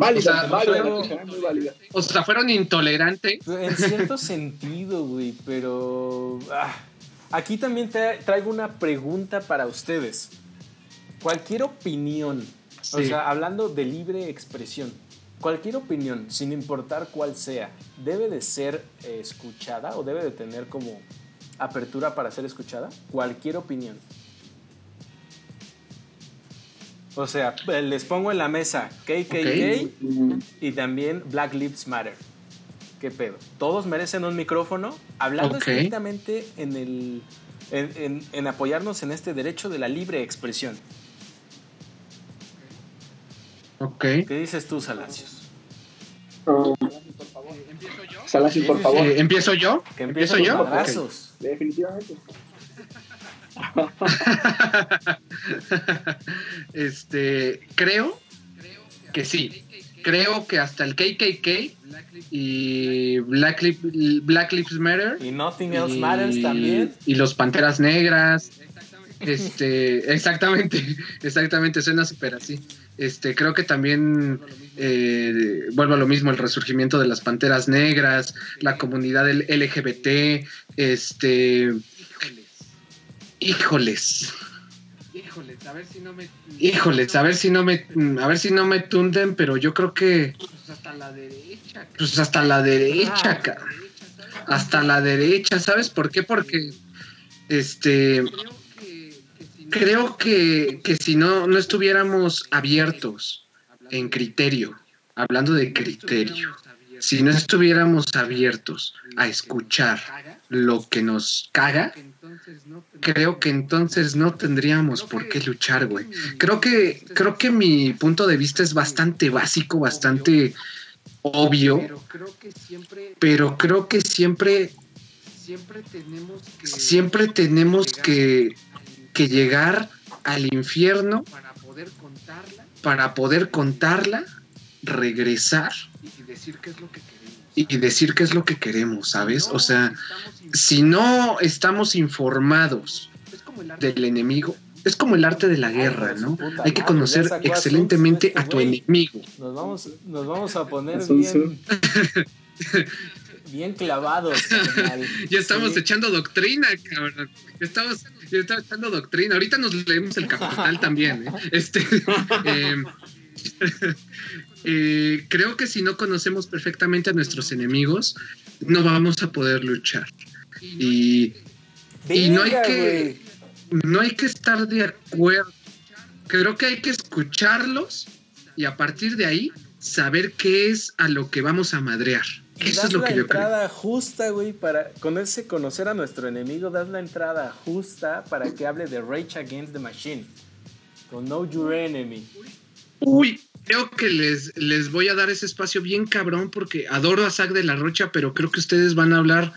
Válida, válida, O sea, fueron intolerantes. En cierto sentido, güey, pero. Ah, aquí también te traigo una pregunta para ustedes. Cualquier opinión, o sea, hablando de libre expresión, cualquier opinión, sin importar cuál sea, debe de ser eh, escuchada o debe de tener como apertura para ser escuchada. Cualquier opinión. O sea, les pongo en la mesa KKK y también Black Lives Matter. ¿Qué pedo? Todos merecen un micrófono hablando estrictamente en, el, en, apoyarnos en este derecho de la libre expresión. Ok. ¿Qué dices tú, Salacios? Salacios, por favor. Eh, ¿Empiezo yo? Que ¿Empiezo yo? Definitivamente. este, creo que sí. Creo que hasta el KKK y Black, Black Lives Matter. Y Nothing Else Matters también. Y los Panteras Negras. Este, exactamente, exactamente, suena súper así. Este, creo que también eh, vuelvo a lo mismo, el resurgimiento de las panteras negras, la comunidad LGBT, este, Híjoles. Híjoles, a ver si no me. Híjoles, a ver si no me. A ver si no me tunden, pero yo creo que. Pues hasta la derecha. Pues hasta la derecha, Hasta la derecha, ¿sabes por qué? Porque. Este. Creo que, que si no, no estuviéramos abiertos en criterio, hablando de criterio, si no estuviéramos abiertos a escuchar lo que nos caga, creo que entonces no tendríamos por qué luchar, güey. Creo que, creo que mi punto de vista es bastante básico, bastante obvio, pero creo que siempre, siempre tenemos que, que llegar al infierno para poder contarla, regresar y decir qué es lo que y decir qué es lo que queremos, ¿sabes? O sea, si no estamos informados del enemigo, es como el arte de la guerra, ¿no? Hay que conocer excelentemente a tu enemigo. Nos vamos, nos vamos a poner bien, bien clavados. ya estamos echando doctrina, cabrón. Ya estamos, ya estamos echando doctrina. Ahorita nos leemos el capital también. ¿eh? Este, eh, eh, creo que si no conocemos perfectamente a nuestros enemigos, no vamos a poder luchar. Y, no hay que no hay que estar de acuerdo. Creo que hay que escucharlos y a partir de ahí saber qué es a lo que vamos a madrear. Eso es lo que yo creo. entrada justa, güey, para con ese conocer a nuestro enemigo, das la entrada justa para que hable de Rage Against the Machine. Con Know Your Enemy. Uy, creo que les, les voy a dar ese espacio bien cabrón porque adoro a Zack de la Rocha, pero creo que ustedes van a hablar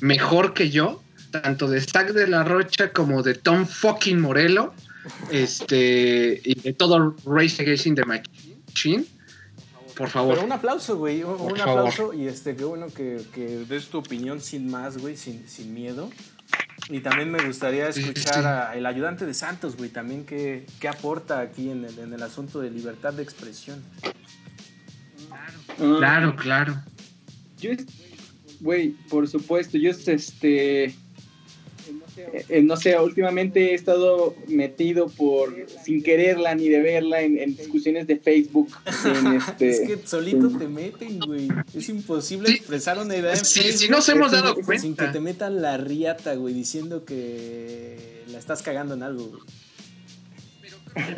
mejor que yo, tanto de Zack de la Rocha como de Tom fucking Morello, este, y de todo Race Against the Machine. por favor. Pero un aplauso, güey. Un, favor. aplauso. Y este, qué bueno que, que des tu opinión sin más, güey, sin, sin miedo. Y también me gustaría escuchar sí. a el ayudante de Santos, güey, también qué, qué aporta aquí en el, en el asunto de libertad de expresión. Claro, claro. Yo, güey, por supuesto, yo es, este, eh, no sé, últimamente he estado metido por, sin quererla ni de verla, en, en discusiones de Facebook. en este, es que solito te meten, güey. Es imposible Sí. expresar una idea en Si, Facebook si nos hemos dado sin que te cuenta. metan la riata, güey, diciendo que la estás cagando en algo, güey.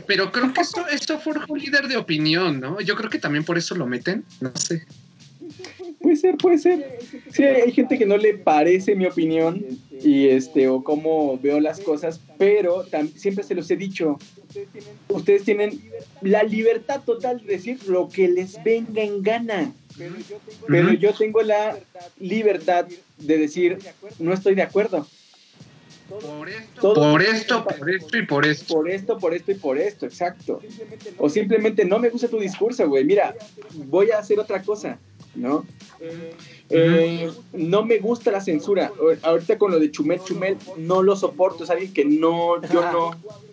Pero creo que esto, esto forja un líder de opinión, ¿no? Yo creo que también por eso lo meten. No sé. Puede ser, puede ser. Sí, hay, hay gente que no le parece mi opinión y este o cómo veo las cosas, pero siempre se los he dicho. Ustedes tienen la libertad total de decir lo que les venga en gana. Pero yo tengo la libertad de decir no estoy de acuerdo. Por esto, Todo- por esto, por esto y por esto. Por esto, por esto y por esto, exacto. O simplemente no me gusta tu discurso, güey. Mira, voy a hacer otra cosa, ¿no? Eh, no me gusta la censura. Ahorita con lo de Chumel Chumel no lo soporto. Es alguien que no, yo no,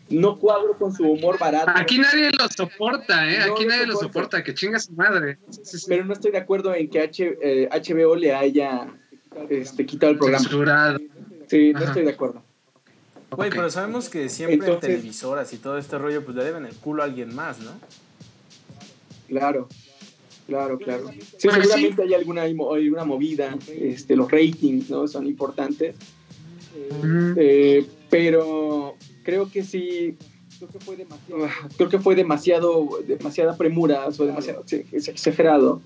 no cuadro con su humor barato. Aquí nadie lo soporta, ¿eh? No Aquí lo nadie lo soporto. soporta. Que chinga su madre. Sí, sí. Pero no estoy de acuerdo en que H- eh, HBO le haya este, quitado el programa. Censurado. Sí, no Ajá. estoy de acuerdo. Güey, pero sabemos que siempre Entonces- en televisoras y todo este rollo, pues le deben el culo a alguien más, ¿no? Claro, claro, claro. Sí, seguramente hay alguna, alguna movida. Este, los ratings, ¿no? Son importantes. Eh, pero creo que sí. ah, Creo que fue demasiado, demasiada premura, o demasiado sí, es exagerado.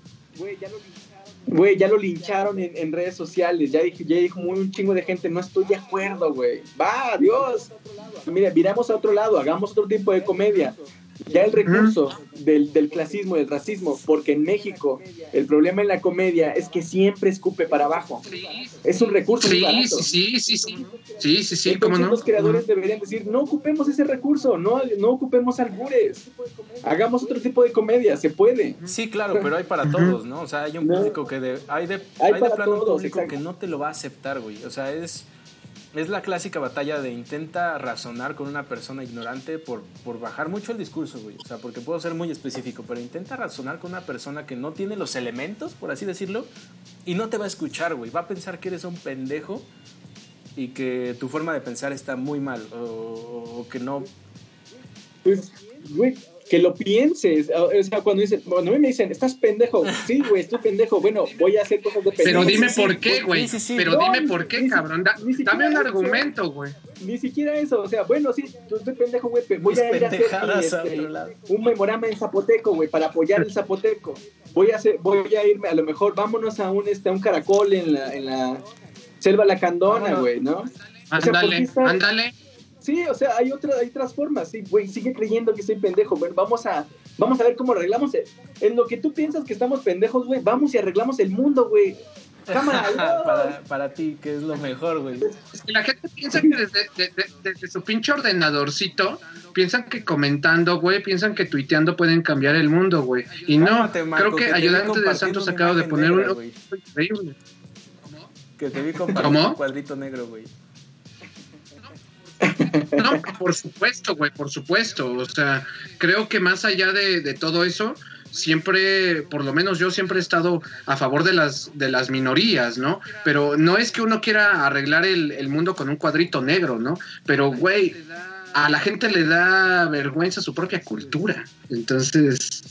Güey, ya lo lincharon en, en redes sociales, ya, dije, ya dijo muy un chingo de gente, no estoy de acuerdo, güey. Va, Dios. Mira, viramos a otro lado, hagamos otro tipo de comedia. Ya el recurso del, del clasismo, del racismo, porque en México el problema en la comedia es que siempre escupe para abajo. Es un recurso muy Sí, barato. sí, sí, sí, sí. Sí, sí, sí, cómo no. los creadores deberían decir, no ocupemos ese recurso, no, no ocupemos albures, hagamos otro tipo de comedia, se puede. Sí, claro, pero hay para todos, ¿no? O sea, hay un público que de, hay de, Hay hay de para plano todos, público exacto. que no te lo va a aceptar, güey. O sea, es, es la clásica batalla de intenta razonar con una persona ignorante por, por bajar mucho el discurso, güey. O sea, porque puedo ser muy específico, pero intenta razonar con una persona que no tiene los elementos, por así decirlo, y no te va a escuchar, güey. Va a pensar que eres un pendejo y que tu forma de pensar está muy mal o, o que no Pues, güey, que lo pienses. O sea, cuando dicen, cuando a mí me dicen, estás pendejo, sí, güey, estoy pendejo, bueno, voy a hacer cosas de pendejo. Pero dime sí, por qué, güey. sí, sí, sí. Pero No, dime por qué, ni- cabrón. Da- ni siquiera dame un eso. argumento, güey. Ni siquiera eso, o sea, bueno, sí, tú estoy pendejo, güey, voy Mis a ir a hacer mi, este, un memorama en zapoteco, güey, para apoyar el zapoteco. Voy a hacer, voy a irme, a lo mejor, vámonos a un, este, a un caracol en la, en la selva lacandona, güey, ¿no? O sea, ¿por qué Ándale, ándale. Sí, o sea, hay otra, hay otras formas, sí, güey, sigue creyendo que soy pendejo, güey, vamos a, vamos a ver cómo arreglamos, el- en lo que tú piensas que estamos pendejos, güey, vamos y arreglamos el mundo, güey. Cámara, para, para ti, que es lo mejor, güey. Es que la gente piensa que desde, de- de- desde su pinche ordenadorcito, piensan que comentando, güey, piensan que tuiteando pueden cambiar el mundo, güey. Y no, Marco, creo que, que Ayudante de compartiendo Santos una acaba de poner negra, un... Increíble. Que te vi compartir ¿Cómo? un cuadrito negro, güey. No, por supuesto, güey, por supuesto. O sea, creo que más allá de, de todo eso, siempre, por lo menos yo siempre he estado a favor de las, de las minorías, ¿no? Pero no es que uno quiera arreglar el, el mundo con un cuadrito negro, ¿no? Pero, güey, a la gente le da vergüenza su propia cultura. Entonces,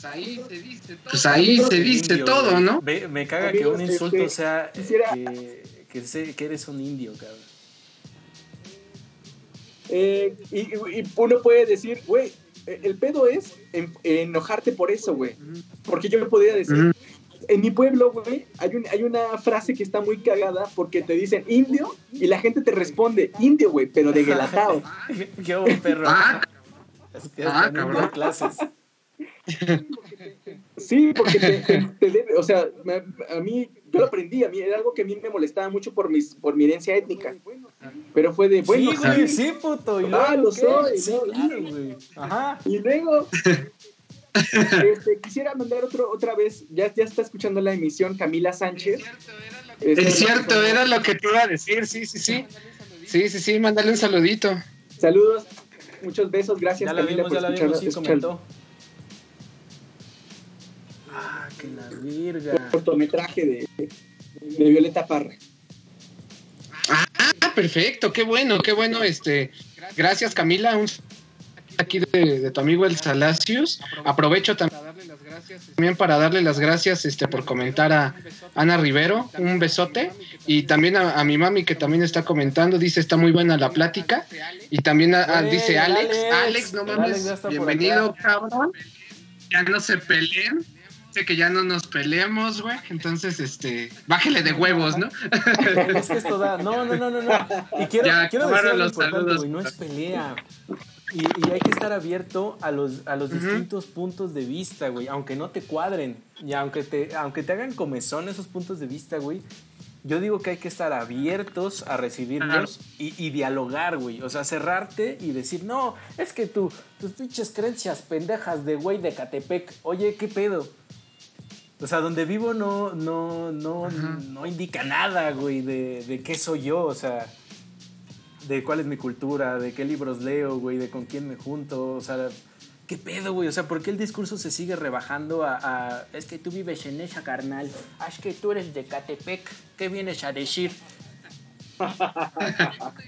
pues ahí se dice todo. ¿no? Me caga que un insulto este, sea quisiera- que, que, sé- que eres un indio, cabrón. Eh, y, uno puede decir, güey, eh, el pedo es en- enojarte por eso, güey. Porque yo me podría decir, en mi pueblo, güey, hay, un- hay una frase que está muy cagada porque te dicen indio y la gente te responde indio, güey, pero de guelatao. Qué buen perro. Ah, es que ah, cabrón. clases. Sí, porque te, te- te debe, o sea, me- a mí, yo lo aprendí, a mí era algo que a mí me molestaba mucho por, mis, por mi herencia étnica. Pero fue de, bueno, sí, güey, sí. sí, puto. ¿Y Ah, luego lo qué? soy, Sí, ¿no? claro, güey. Ajá. Y luego, Este, quisiera mandar otro, otra vez, ya, ya está escuchando la emisión Camila Sánchez. Es cierto, era lo que te iba a decir, sí, sí, sí. Sí, sí, sí, mándale un saludito. Saludos, muchos besos, gracias Ya la Camila vimos, por ya la escuchar- vimos, sí escuchar comentó. Ah, que la virga. cortometraje de, de Violeta Parra. Ah, perfecto, qué bueno, qué bueno. Este, gracias Camila, un aquí de, de tu amigo el Salacios. Aprovecho también también para darle las gracias este por comentar a Ana Rivero, un besote y también a, a mi mami que también está comentando, dice está muy buena la plática y también a- a- Güey, dice Alex, Alex, no mames, bienvenido, cabrón. Ya no se peleen. Que ya no nos peleemos, güey. Entonces, este, bájele de huevos, ¿no? Es que esto da. No, no, no, no. no. Y quiero, Ya quiero decir algo los importante, saludos. No es pelea. Y, y hay que estar abierto a los, a los distintos puntos de vista, güey. Aunque no te cuadren. Y aunque te, aunque te hagan comezón esos puntos de vista, güey. Yo digo que hay que estar abiertos a recibirlos y, y dialogar, güey. O sea, cerrarte y decir, no, es que tú, tus pinches creencias pendejas de güey de Catepec. Oye, ¿qué pedo? O sea, donde vivo no, no, no, no indica nada, güey, de, de qué soy yo, o sea, de cuál es mi cultura, de qué libros leo, güey, de con quién me junto, o sea, qué pedo, güey, o sea, ¿por qué el discurso se sigue rebajando a, a, es que tú vives en esa carnal, ah, es que tú eres de Catepec, ¿qué vienes a decir?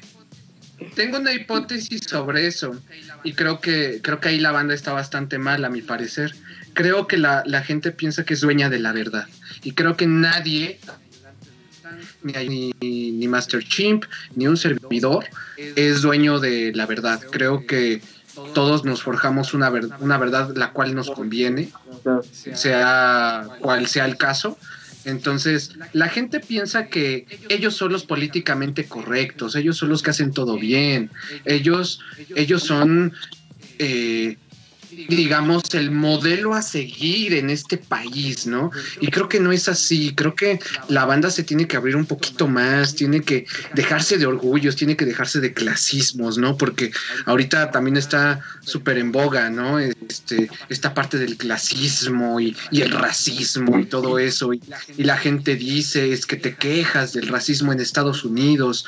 Tengo una hipótesis sobre eso y creo que creo que ahí la banda está bastante mal a mi parecer. Creo que la, la gente piensa que es dueña de la verdad y creo que nadie ni, ni, ni Master Chimp ni un servidor es dueño de la verdad. Creo que todos nos forjamos una, ver- una verdad la cual nos conviene, sea cual sea el caso. Entonces, la gente piensa que ellos son los políticamente correctos, ellos son los que hacen todo bien, ellos, ellos son, eh, digamos, el modelo a seguir en este país, ¿no? Y creo que no es así, creo que la banda se tiene que abrir un poquito más, tiene que dejarse de orgullos, tiene que dejarse de clasismos, ¿no? Porque ahorita también está súper en boga, ¿no? Este, esta parte del clasismo y, el racismo y todo eso. Y, y la gente dice, es que te quejas del racismo en Estados Unidos,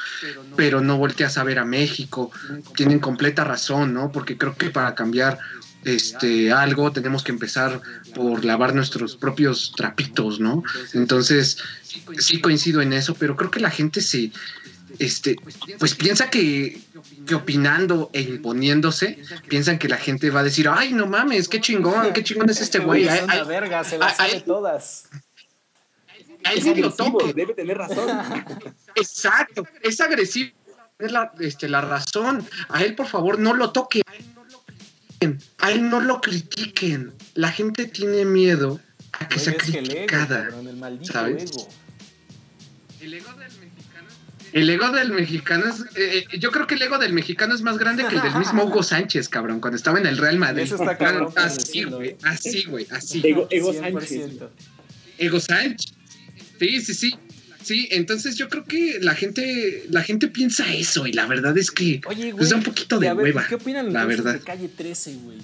pero no volteas a ver a México. Tienen completa razón, ¿no? Porque creo que para cambiar este algo tenemos que empezar por lavar nuestros propios trapitos, ¿no? Entonces, sí coincido en eso, pero creo que la gente se este pues piensa que, que opinando e imponiéndose, piensan que la gente va a decir, ay, no mames, qué chingón, qué chingón es este güey. es una verga, se las sabe todas. a él lo toque. debe tener razón. Exacto, es agresivo. Es la, este, la razón. A él, por favor, no lo toquen. A él no lo critiquen. La gente tiene miedo a que Güey, sea es que el ego, criticada. cabrón, el maldito ¿sabes? ego. El ego del mexicano es. eh, eh, yo creo que el ego del mexicano es más grande que el del mismo Hugo Sánchez, cabrón, cuando estaba en el Real Madrid. Eso está cabrón para así, güey. ¿eh? Así, güey. Así. Ego, Ego 100%. Sánchez. Ego Sánchez. Sí, sí, sí. Sí, entonces yo creo que la gente, la gente piensa eso, y la verdad es que Oye, güey. pues da un poquito de ver, hueva. ¿Qué opinan la verdad. de Calle 13, güey?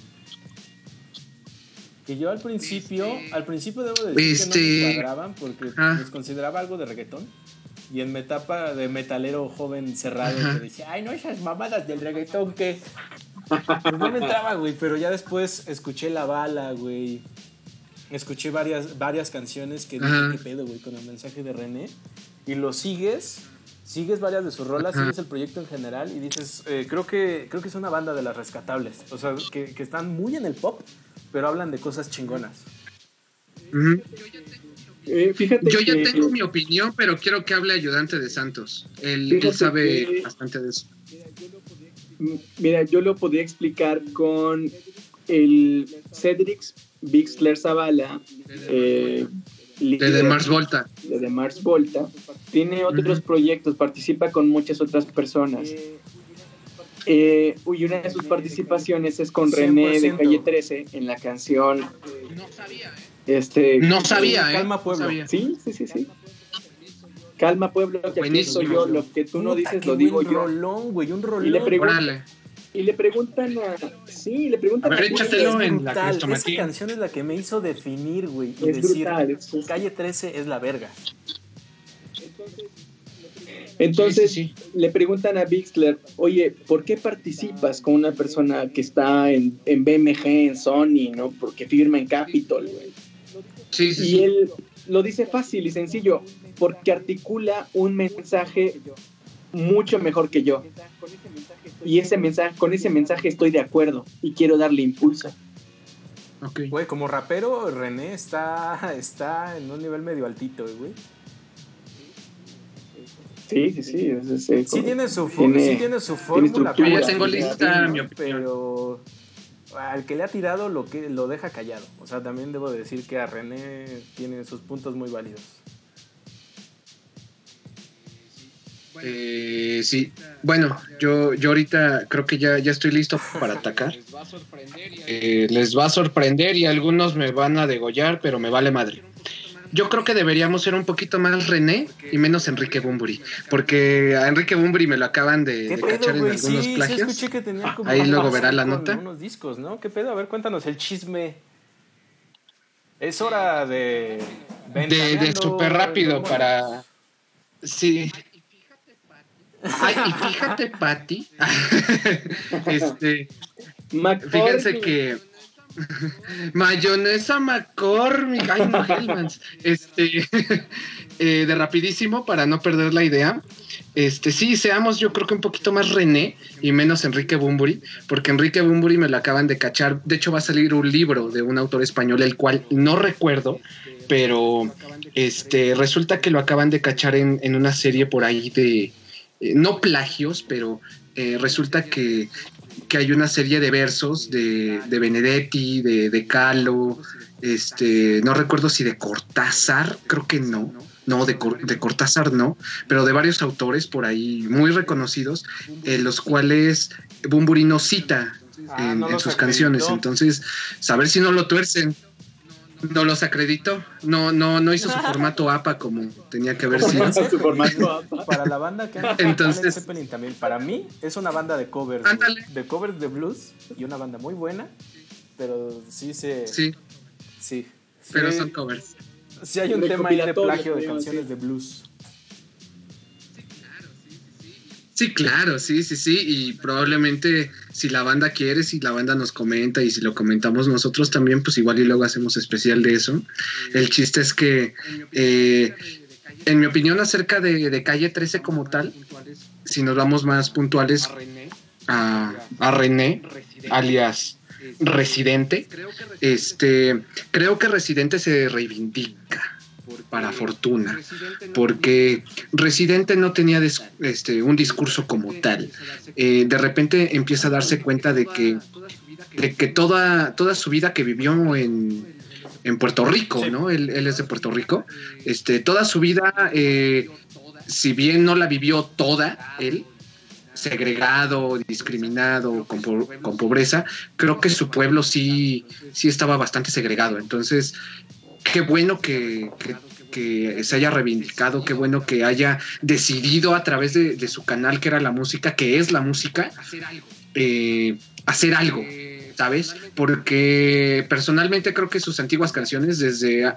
Que yo al principio, al principio debo decir que no Este- me cuadraban porque Ah. los consideraba algo de reggaetón. Y en mi etapa de metalero joven cerrado, que decía, ay, no, esas mamadas del reggaetón que. Pues no me entraba, güey, pero ya después escuché La Bala, güey. Escuché varias, varias canciones que dije, qué pedo, güey, con el mensaje de René. Y lo sigues, sigues varias de sus rolas, Ajá. sigues el proyecto en general y dices, eh, creo, que, creo que es una banda de las rescatables. O sea, que, que están muy en el pop, pero hablan de cosas chingonas. Eh, fíjate Yo ya que- tengo mi opinión, pero quiero que hable ayudante de Santos. Él, él sabe que- bastante de eso. Mira, yo lo podía explicar con el Cedric Bixler Zavala, eh, De, líder de Mars Volta. de The Mars Volta. Tiene otros proyectos, participa con muchas otras personas. Eh, y una de sus participaciones es con René de 100%. Calle 13 en la canción. Este, No sabía, ¿eh? Calma, No Pueblo. sabía. Sí, sí, sí, sí. Calma, pueblo, que aquí soy yo. Lo que tú no dices lo digo yo. rolón, güey, un rolón. Le. Y le preguntan a Sí, le preguntan A ver, échatelo en la. Esa canción es la que me hizo definir, güey. Y Es decir, brutal, es- es- calle 13 es la verga. Entonces Sí, sí, le preguntan a Bixler, oye, ¿por qué participas con una persona que está en, en BMG, en Sony, ¿no? Porque firma en Capitol, güey. Sí, sí, Y sí. él lo dice fácil y sencillo, porque articula un mensaje mucho mejor que yo. Y ese mensaje, con ese mensaje estoy de acuerdo y quiero darle impulso. Ok. Güey, como rapero, René está, está en un nivel medio altito, güey. Sí, sí, sí. es- Sí tiene su, tiene- sí tiene su fórmula. Ya tengo lista. Pero al que le ha tirado lo que lo deja callado. O sea, también debo decir que a René tiene sus puntos muy válidos. Eh, sí, bueno, yo, yo ahorita creo que ya, ya estoy listo para atacar. Eh, les va a sorprender y algunos me van a degollar, pero me vale madre. Yo creo que deberíamos ser un poquito más René y menos Enrique Bumburi, porque a Enrique Bumburi me lo acaban de, ¿Qué de pedo, cachar en algunos Sí, plagios. escuché que tenía como Ahí luego verá la nota. unos discos, ¿no? ¿Qué pedo? A ver, cuéntanos el chisme. Es hora de... de, de súper rápido para... Sí. Ay, y fíjate, Patti. este, McCormick. Fíjense que mayonesa McCormick, ay no Hellmans, este eh, de rapidísimo para no perder la idea. Este sí, seamos yo creo que un poquito más René y menos Enrique Bumburi, porque Enrique Bumburi me lo acaban de cachar. De hecho va a salir un libro de un autor español el cual no recuerdo, pero este resulta que lo acaban de cachar en, en una serie por ahí de eh, no plagios, pero eh, resulta que que hay una serie de versos de, de Benedetti, de, de Calo, este, no recuerdo si de Cortázar, creo que no, no, de, Cor- de Cortázar no, pero de varios autores por ahí muy reconocidos, eh, los cuales Bumburi no cita Ah, en, no en los sus acreditó. canciones, entonces, saber si no lo tuercen. No los acreditó, no, no, no hizo su formato APA como tenía que haber sido. Su formato APA. Para la banda que anda Entonces- Zeppelin también. Para mí es una banda de covers. Ándale. De covers de blues y una banda muy buena. Pero sí se... Sí. Sí, sí. pero Sí- son covers. sí hay un tema ahí de plagio de canciones decir. de blues. Sí, claro, sí, sí, sí, y probablemente si la banda quiere, si la banda nos comenta y si lo comentamos nosotros también, pues igual y luego hacemos especial de eso. El chiste es que, eh, en mi opinión acerca de, de Calle 13 como tal, si nos vamos más puntuales a, a René, alias Residente, este, creo que Residente se reivindica para fortuna, porque Residente no tenía este, un discurso como tal. Eh, de repente empieza a darse cuenta de que, de que toda, toda su vida que vivió en, en Puerto Rico. ¿no? Él, él es de Puerto Rico. Este, toda su vida, eh, si bien no la vivió toda, él, segregado, discriminado, con, po- con pobreza, creo que su pueblo sí, sí estaba bastante segregado. Entonces, qué bueno que, que- que se haya reivindicado, qué bueno que haya decidido a través de, de su canal, que era la música, que es la música, eh, hacer algo, ¿sabes? Porque personalmente creo que sus antiguas canciones, desde,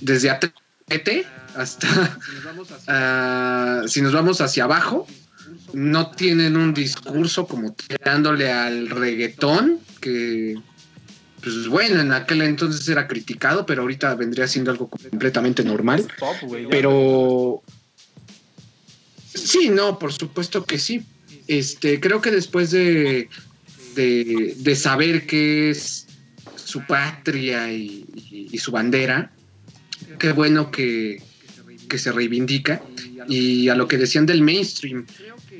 desde hasta si nos vamos hacia abajo, no tienen un discurso como tirándole al reggaetón, que pues bueno, en aquel entonces era criticado, pero ahorita vendría siendo algo completamente normal. Pop. Pero sí, no, por supuesto que sí. Este, creo que después de, de, de saber qué es su patria y, y- y su bandera, qué bueno que, que se reivindica. Y a lo que decían del mainstream,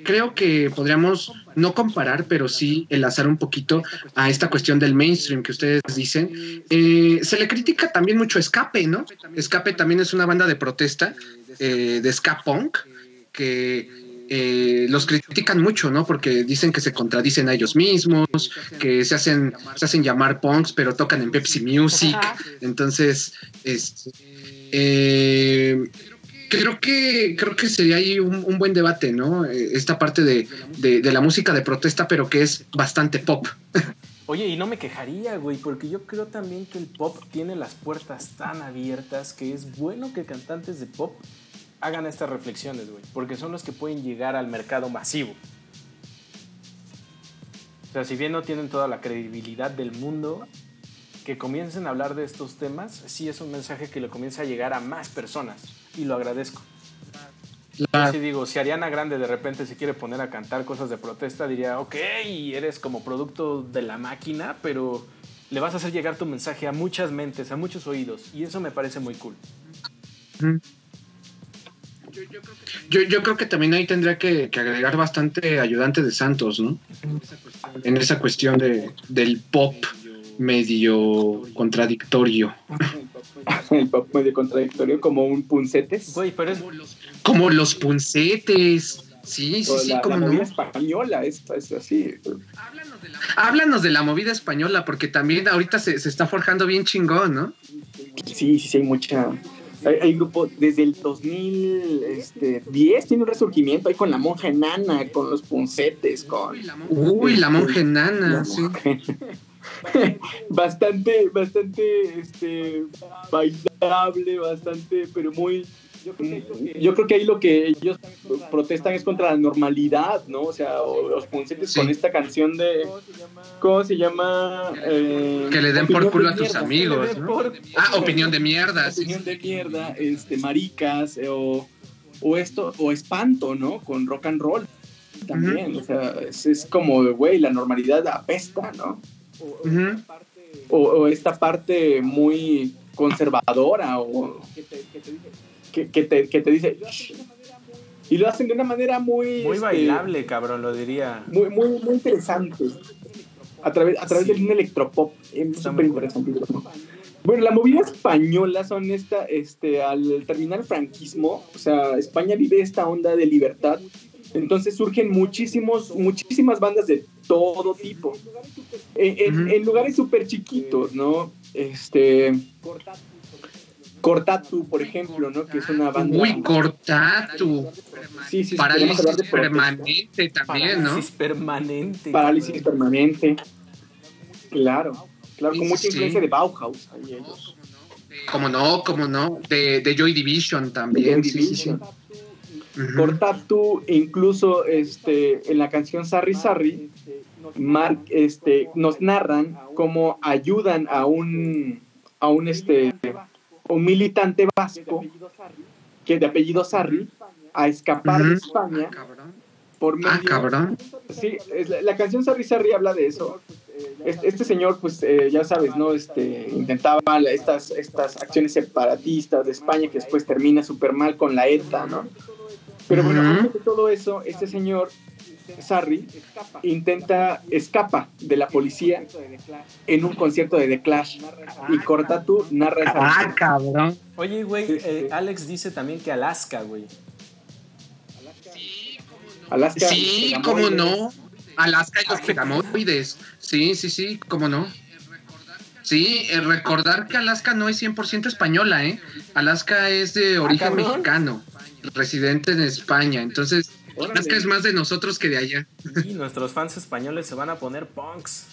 creo que podríamos no comparar, pero sí enlazar un poquito a esta cuestión del mainstream que ustedes dicen. Eh, se le critica también mucho a Escape, ¿no? Escape también es una banda de protesta eh, de ska punk que eh, los critican mucho, ¿no? Porque dicen que se contradicen a ellos mismos, que se hacen, se hacen llamar punks, pero tocan en Pepsi Music. Entonces, este, eh, creo que creo que sería ahí un, un buen debate, ¿no? Eh, Esta parte de, de- de la música de protesta, pero que es bastante pop. Oye, y no me quejaría, güey, porque yo creo también que el pop tiene las puertas tan abiertas que es bueno que cantantes de pop hagan estas reflexiones, güey, porque son los que pueden llegar al mercado masivo. O sea, si bien no tienen toda la credibilidad del mundo, que comiencen a hablar de estos temas, sí es un mensaje que le comienza a llegar a más personas y lo agradezco. La- Si digo, si Ariana Grande de repente se quiere poner a cantar cosas de protesta, diría, ok, eres como producto de la máquina, pero le vas a hacer llegar tu mensaje a muchas mentes, a muchos oídos, y eso me parece muy cool. Yo, yo creo que también ahí tendría que, que agregar bastante ayudante de Santos, ¿no? En esa cuestión de, del pop medio contradictorio. El pop medio contradictorio, como un puncetes. Güey, pero es, Como los puncetes. Sí, sí, O sí, la, como la no. movida española, es, es así. Háblanos de la movida española, porque también ahorita se, se está forjando bien chingón, ¿no? Sí, sí, sí, hay mucha. Hay, hay grupo desde el 2010 tiene un resurgimiento ahí con la monja enana, con los puncetes, con. Uy, la monja enana, La sí. bastante, bastante este, bailable, bastante, pero muy. Yo creo que ahí lo que ellos protestan es contra la normalidad, ¿no? O sea, o los puncetes Sí. con esta canción de. ¿Cómo se llama? Eh, Que le den por culo de a tus mierda. amigos, ¿no? por- Ah, opinión de mierda. opinión de mierda, este, maricas, eh, o, o esto, o espanto, ¿no? Con rock and roll también, o sea, es, es como, güey, la normalidad apesta, ¿no? O, o esta parte muy conservadora, o que, que te, que te dice, y lo hacen de una manera muy... muy este, bailable, cabrón, lo diría. Muy, muy, muy interesante. A través, a través Sí. de un electropop. Es Está súper cool. interesante. Bueno, la movida española son esta, este, al terminar el franquismo, o sea, España vive esta onda de libertad. Entonces surgen muchísimos, muchísimas bandas de todo tipo. En, en- Ujú. en lugares súper chiquitos, ¿no? Este. Cortatu, por ejemplo, ¿no? Que es una banda. Uy, Cortatu. sí, sí, Parálisis de permanente también, ¿no? Parálisis permanente. Parálisis permanente. Claro, claro, con mucha sí. influencia de Bauhaus. ahí ellos. Como no, como no. De, de Joy Division también. De sí, sí, Ujú. Cortatu, incluso este, en la canción Sarri Sarri, Mark, este, nos narran cómo ayudan a un, a un, este, un militante vasco que de apellido Sarri a escapar de. España Cabrón. por medio Ah, cabrón. Sí, es la, la canción Sarri Sarri habla de eso. Este, este señor, pues eh, ya sabes, ¿no? Este, intentaba estas, estas acciones separatistas de España que después termina súper mal con la ETA, ¿no? Pero bueno, Ujú. antes de todo eso, este señor Sarri intenta, escapa de la policía en un concierto de The Clash y Cortatu narra esa Ah, cabrón. Oye, güey, eh, Alex dice también que Alaska, güey. Alaska. Sí, cómo no. Alaska y los pegamoides. Sí, sí, sí, cómo no. Sí, eh, recordar que Alaska no es 100% española, ¿eh? Alaska es de origen cabrón. mexicano, residente en España. Entonces, Órale. Es más de nosotros que de allá. Y nuestros fans españoles se van a poner punks.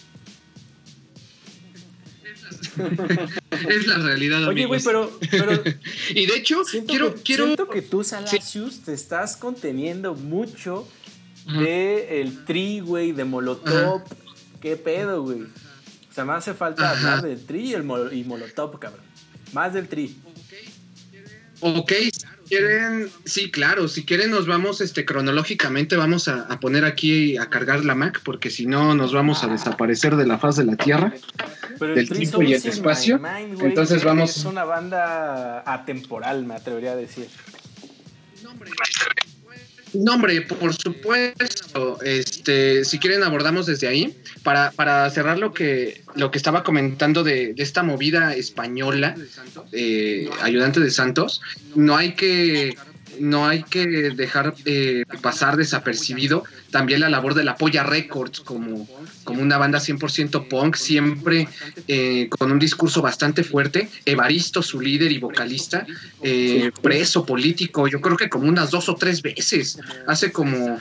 Es la realidad, Oye, güey, pero, pero Y de hecho, quiero, que, quiero... siento que tú, Salasius, te estás conteniendo mucho de el tri, güey, de Molotov. ¿Qué pedo, güey? O sea, me hace falta Ajá. hablar del tri y, el Mol- y Molotov, cabrón. Más del tri. Ok, si quieren, sí, claro, si quieren nos vamos este cronológicamente, vamos a, a poner aquí a cargar la Mac, porque si no nos vamos a desaparecer de la faz de la Tierra. Pero Del tiempo y el espacio. Mind, Entonces vamos- Es una banda atemporal, me atrevería a decir. No, hombre, por supuesto. Este, si quieren abordamos desde ahí para, para cerrar lo que lo que estaba comentando de, de esta movida española, eh, ayudante de Santos. No hay que no hay que dejar eh, pasar desapercibido también la labor de la Polla Records como, como una banda 100% punk, siempre eh, con un discurso bastante fuerte. Evaristo, su líder y vocalista, eh, preso político, yo creo que como unas dos o tres veces, hace como,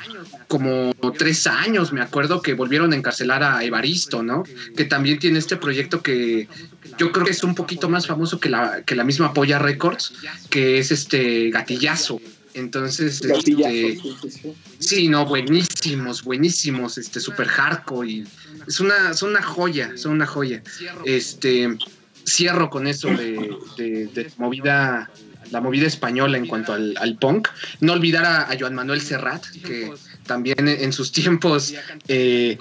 como tres años, me acuerdo que volvieron a encarcelar a Evaristo, ¿no? Que también tiene este proyecto que yo creo que es un poquito más famoso que la, que la misma Polla Records, que es este Gatillazo. Entonces, este, sí, no, buenísimos, buenísimos, este, super hardcore y es una, son una joya, son una joya. Este, cierro con eso de, de, movida, la movida española en cuanto al, punk. No olvidar a, a Joan Manuel Serrat, que también en sus tiempos eh,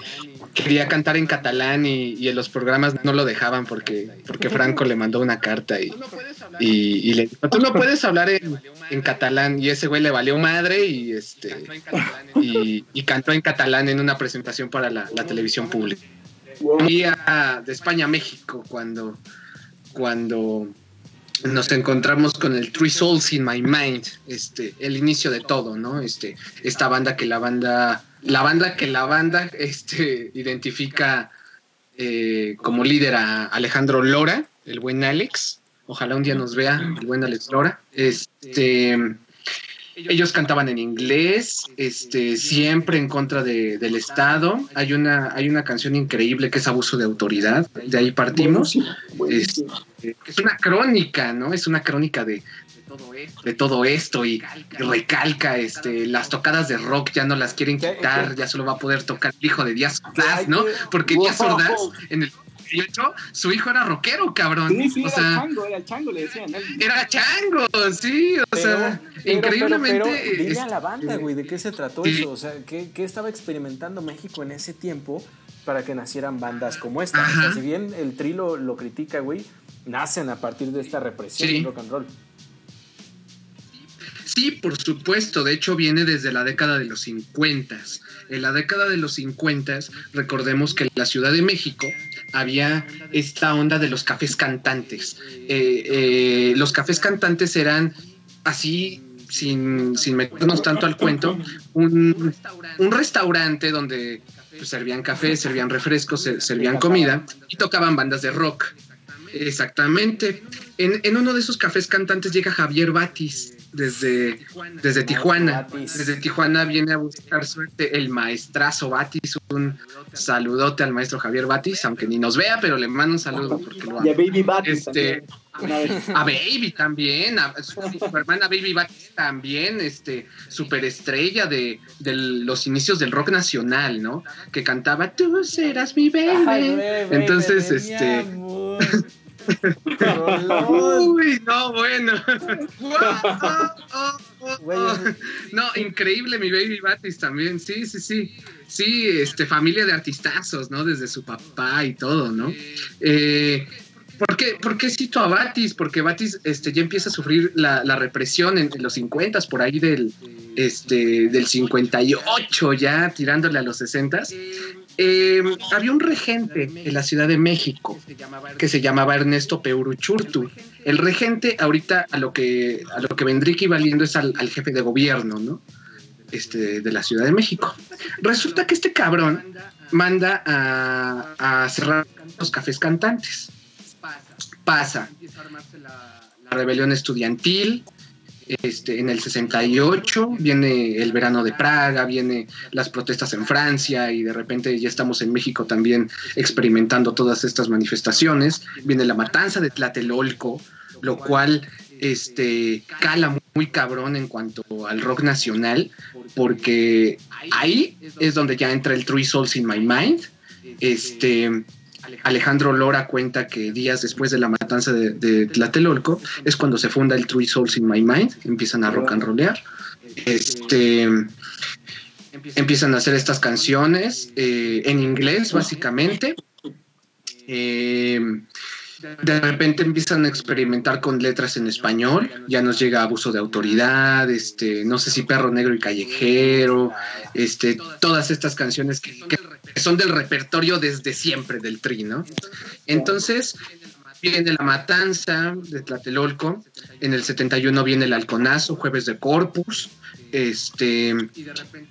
quería cantar en catalán y, en los programas no lo dejaban porque, porque Franco le mandó una carta y, y, le dijo, tú no puedes hablar en, catalán y ese güey le valió madre y este y, cantó en catalán en una presentación para la, televisión pública. Y de España a México cuando, cuando nos encontramos con el Three Souls in My Mind, este, el inicio de todo, ¿no? Este, esta banda que la banda, la banda que la banda, este, identifica eh, como líder a Alejandro Lora, el buen Alex. Ojalá un día nos vea el buen Alex Lora. Este, ellos cantaban en inglés, este, siempre en contra del Estado. Hay una, hay una canción increíble que es Abuso de Autoridad, de ahí partimos. Es, es una crónica, ¿no? Es una crónica de, de todo esto y recalca este las tocadas de rock ya no las quieren quitar, ya solo va a poder tocar el hijo de Díaz Ordaz, ¿no? Porque Díaz Ordaz en el su hijo era rockero, cabrón. Sí, sí, era chango, era chango, le decían. Era chango, sí, o sea, increíblemente. Pero, dile a la banda, güey, ¿de qué se trató eso? O sea, ¿qué, ¿qué, estaba experimentando México en ese tiempo para que nacieran bandas como esta? O sea, si bien el trilo lo critica, güey, nacen a partir de esta represión sí. rock and roll. Sí, por supuesto. De hecho, viene desde la década de los 50. En la década de los 50, recordemos que en la Ciudad de México había esta onda de los cafés cantantes. Eh, eh, los cafés cantantes eran así, sin, meternos tanto al cuento, un, restaurante donde pues, servían café, servían refrescos, servían comida y tocaban bandas de rock. Exactamente. En, en uno de esos cafés cantantes llega Javier Batis desde, desde Tijuana. Desde Tijuana viene a buscar suerte el maestrazo Batis. Un saludote al maestro Javier Batis, aunque ni nos vea, pero le mando un saludo porque lo Y a Baby Batis. Este, a Baby también, a su, hermana Baby Batis también, este, superestrella de, de, los inicios del rock nacional, ¿no? Que cantaba Tú serás mi baby. Entonces, este. Uy, no, bueno. no, increíble mi baby Batis también. Sí, sí, sí. Sí, este, familia de artistazos, ¿no? Desde su papá y todo, ¿no? Eh, ¿Por qué, ¿Por qué, cito a Batis? Porque Batis este, ya empieza a sufrir la, represión en, los 50, por ahí del, este, del 58, ya tirándole a los 60. Eh, había un regente en la Ciudad de México que se llamaba Ernesto Peuruchurtu. El regente ahorita a lo que a lo que vendría equivaliendo es al, jefe de gobierno, ¿no? Este, de la Ciudad de México. Resulta que este cabrón manda a, cerrar los cafés cantantes. Pasa la rebelión estudiantil, este, en el 68 viene el verano de Praga, viene las protestas en Francia y de repente ya estamos en México también experimentando todas estas manifestaciones. Viene la matanza de Tlatelolco, lo cual este, cala muy cabrón en cuanto al rock nacional, porque ahí es donde ya entra el Three Souls in My Mind. Este, Alejandro Lora cuenta que días después de la matanza de, Tlatelolco es cuando se funda el Three Souls in My Mind, empiezan a rock and rollear. Este, empiezan a hacer estas canciones eh, en inglés, básicamente. Eh, de repente empiezan a experimentar con letras en español, ya nos llega abuso de autoridad, este, no sé si perro negro y callejero, este, todas estas canciones que, son del repertorio desde siempre del Tri, ¿no? Entonces, viene la matanza de Tlatelolco, en el 71 viene el halconazo, jueves de Corpus, este,